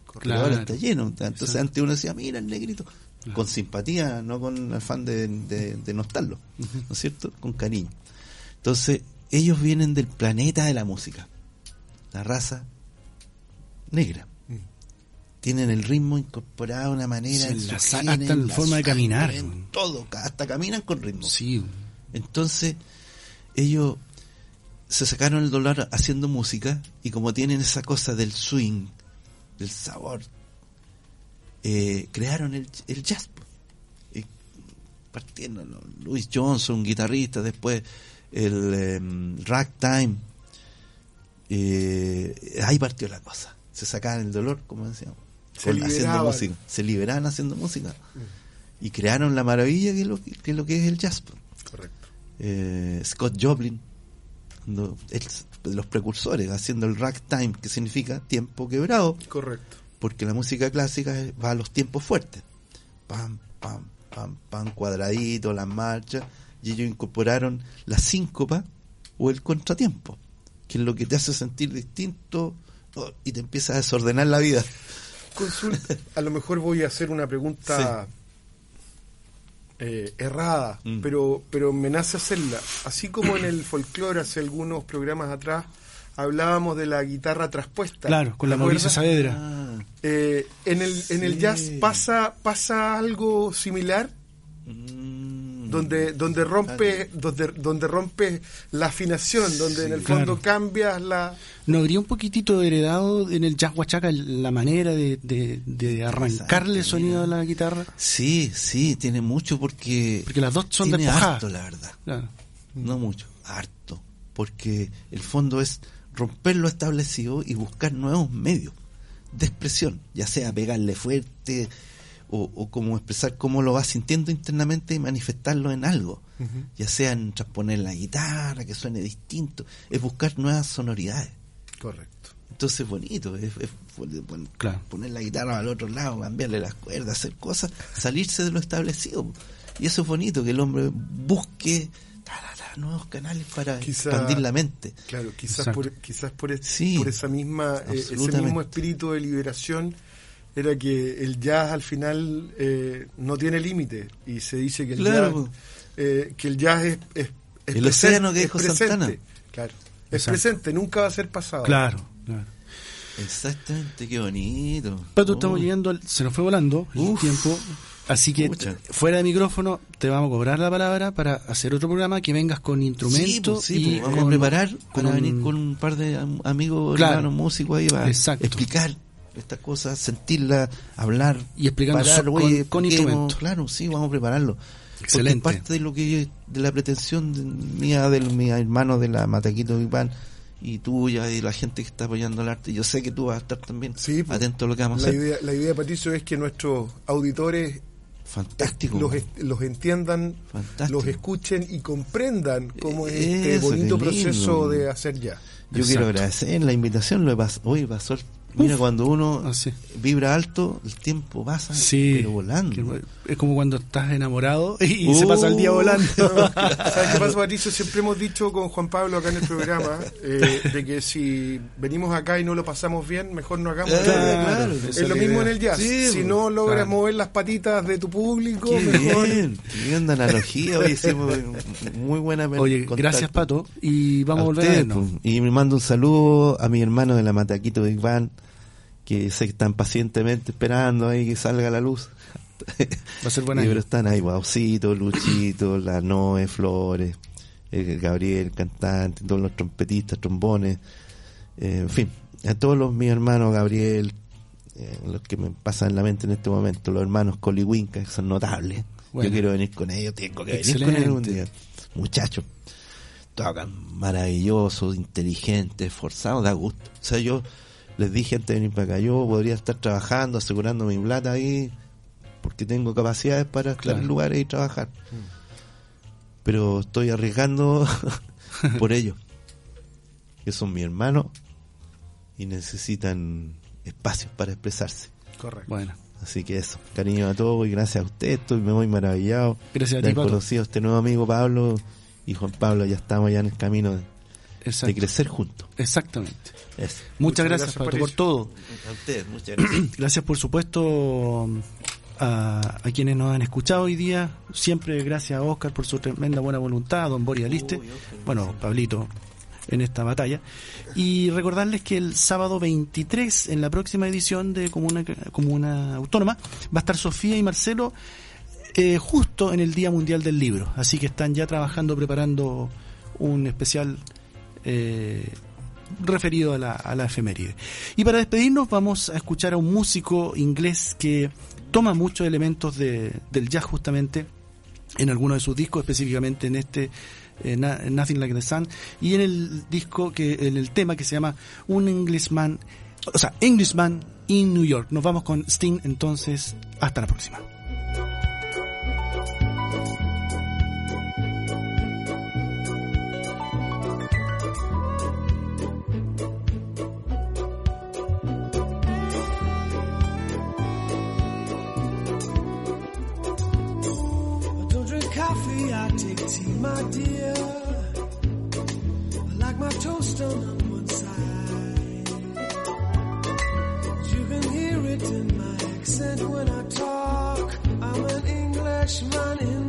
pero Claro. ahora está lleno. Entonces Exacto. antes uno decía, mira el negrito, Claro. con simpatía, no con afán de, de, de ¿no es cierto? Con cariño. Entonces, ellos vienen del planeta de la música, la raza negra. Tienen el ritmo incorporado de una manera Sí, la hasta en la forma de caminar, en todo, hasta caminan con ritmo. Sí. Entonces, ellos se sacaron el dolor haciendo música y como tienen esa cosa del swing, del sabor, eh, crearon el, el jazz. po. partiendo, Louis Johnson, guitarrista, después el em, ragtime, eh, ahí partió la cosa. Se sacaban el dolor, como decíamos, se haciendo música. Se liberaban haciendo música. Mm. Y crearon la maravilla que es lo que, es, lo que es el jazz. Correcto. Eh, Scott Joplin, de los precursores, haciendo el ragtime, que significa tiempo quebrado. Correcto. Porque la música clásica va a los tiempos fuertes. Pam, pam, pam, pam, cuadradito, las marchas. Y ellos incorporaron la síncopa o el contratiempo, que es lo que te hace sentir distinto oh, y te empieza a desordenar la vida. Consulta, a lo mejor voy a hacer una pregunta eh, errada, mm. pero, pero me nace hacerla. Así como en el folclore hace algunos programas atrás hablábamos de la guitarra traspuesta. Claro, con la Mauricio Saavedra. Ah. Eh, en el, en el jazz pasa, pasa algo similar. Mm donde donde rompe donde donde rompe la afinación donde en el fondo cambias la no habría un poquitito heredado en el jazz huachaca la manera de, de, arrancarle el sonido a la guitarra. Sí sí tiene mucho porque porque las dos son tiene harto la verdad. No mucho harto. Porque el fondo es romper lo establecido y buscar nuevos medios de expresión ya sea pegarle fuerte o, o como expresar cómo lo vas sintiendo internamente y manifestarlo en algo, ya sea en transponer la guitarra, que suene distinto, es buscar nuevas sonoridades. Correcto. Entonces es bonito, es, poner la guitarra al otro lado, cambiarle las cuerdas, hacer cosas, salirse de lo establecido. Y eso es bonito, que el hombre busque nuevos canales para expandir la mente. Claro, quizás por, quizás por, por esa misma, eh, ese mismo espíritu de liberación era que el jazz al final eh, no tiene límite y se dice que el jazz eh, que el jazz es, es, el océano que dijo presente, claro. Es presente nunca va a ser pasado. Claro, claro. exactamente qué bonito. Pero estamos llegando se nos fue volando el tiempo Así que fuera de micrófono te vamos a cobrar la palabra para hacer otro programa que vengas con instrumentos sí, pues, y vamos a preparar para venir con un par de amigos hermanos músicos ahí para explicar estas cosas, sentirla, hablar y explicando con, con instrumentos. Claro, sí, vamos a prepararlo. Excelente. Porque parte de lo que de la pretensión mía, de mi hermano de la Mataquito Iván y tuya y la gente que está apoyando el arte. Yo sé que tú vas a estar también sí, pues, atento a lo que vamos a hacer. Idea, la idea, Patricio, es que nuestros auditores Fantástico. Los, los entiendan, los escuchen y comprendan cómo es este bonito proceso de hacer ya. Yo quiero agradecer la invitación. Lo hoy pasó Mira, cuando uno ah, vibra alto, el tiempo pasa, pero volando. Es como cuando estás enamorado y se pasa el día uh. volando. ¿Sabes qué pasa, Patricio? Siempre hemos dicho con Juan Pablo acá en el programa eh, de que si venimos acá y no lo pasamos bien, mejor no hagamos claro, Es lo mismo en el jazz. si pues, no logras mover las patitas de tu público, Qué mejor. Bien, analogía. Hoy hicimos muy buena Oye, gracias, Pato. Y vamos a, volver a pues. Y me mando un saludo a mi hermano de la Mataquito Big Bang que se están pacientemente esperando ahí que salga la luz. Va a ser buena. pero están ahí, Guaucito, Luchito, la Noe, Flores, el Gabriel, cantante, todos los trompetistas, trombones, eh, en fin, a todos los mis hermanos, Gabriel, eh, los que me pasan en la mente en este momento, los hermanos Coliwinca, que son notables. Yo quiero venir con ellos, tengo que venir con ellos un día. Muchachos, tocan maravillosos, inteligentes, esforzados, da gusto. O sea, yo les dije antes de venir para acá, yo podría estar trabajando, asegurando mi plata ahí, porque tengo capacidades para estar en lugares y trabajar. Mm. Pero estoy arriesgando por ellos, que son mi hermano y necesitan espacios para expresarse. Correcto. Bueno. Así que eso, cariño a todos y gracias a usted, estoy muy maravillado gracias de haber conocido a este nuevo amigo Pablo y Juan Pablo, ya estamos ya en el camino de, de crecer juntos. Exactamente. Muchas, gracias, por todo. muchas gracias. gracias, por supuesto, a, quienes nos han escuchado hoy día. Siempre gracias a Oscar por su tremenda buena voluntad, a don Boris Aliste, bueno, Pablito, en esta batalla. Y recordarles que el sábado 23, en la próxima edición de Comuna, Comuna Autónoma, va a estar Sofía y Marcelo eh, justo en el Día Mundial del Libro. Así que están ya trabajando, preparando un especial eh, referido a la, a la efeméride. Y para despedirnos vamos a escuchar a un músico inglés que toma muchos elementos de, del jazz justamente en alguno de sus discos, específicamente en este eh, Nothing Like the Sun, y en el disco que, en el tema que se llama Un Englishman, o sea, Englishman in New York. Nos vamos con Sting entonces, hasta la próxima. My dear. I like my toast on one side. You can hear it in my accent when I talk. I'm an Englishman in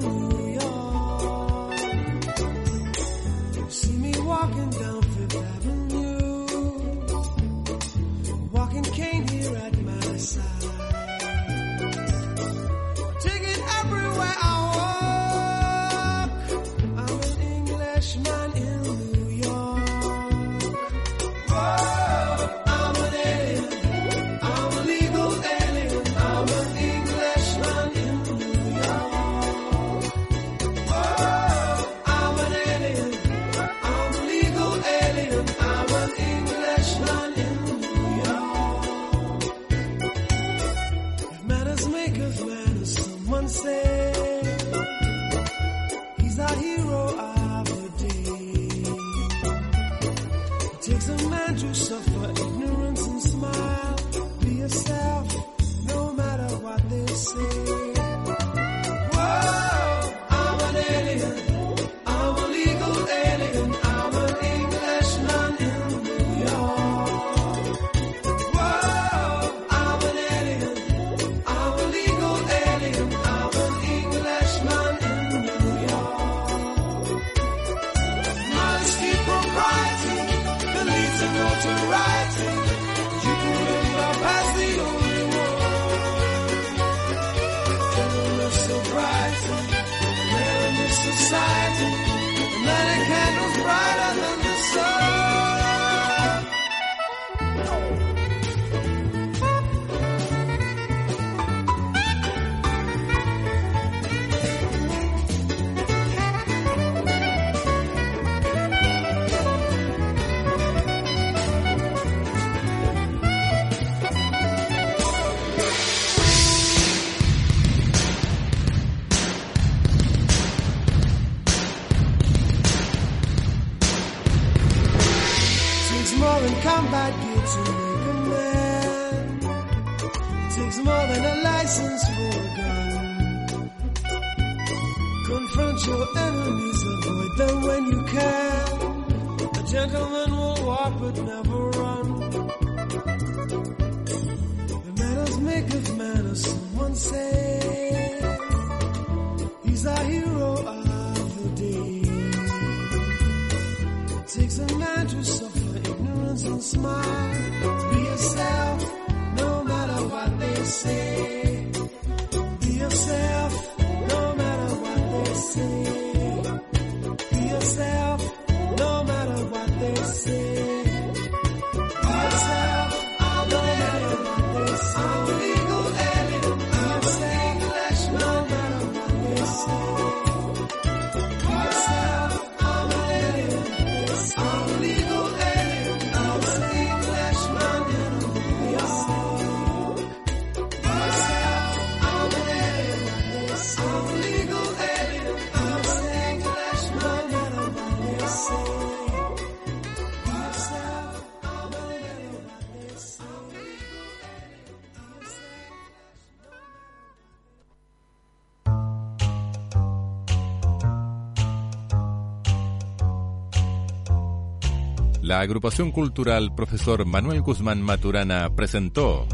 la agrupación cultural Profesor Manuel Guzmán Maturana presentó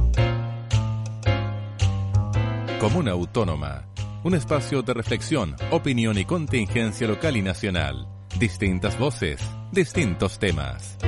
Comuna Autónoma, un espacio de reflexión, opinión y contingencia local y nacional. Distintas voces, distintos temas.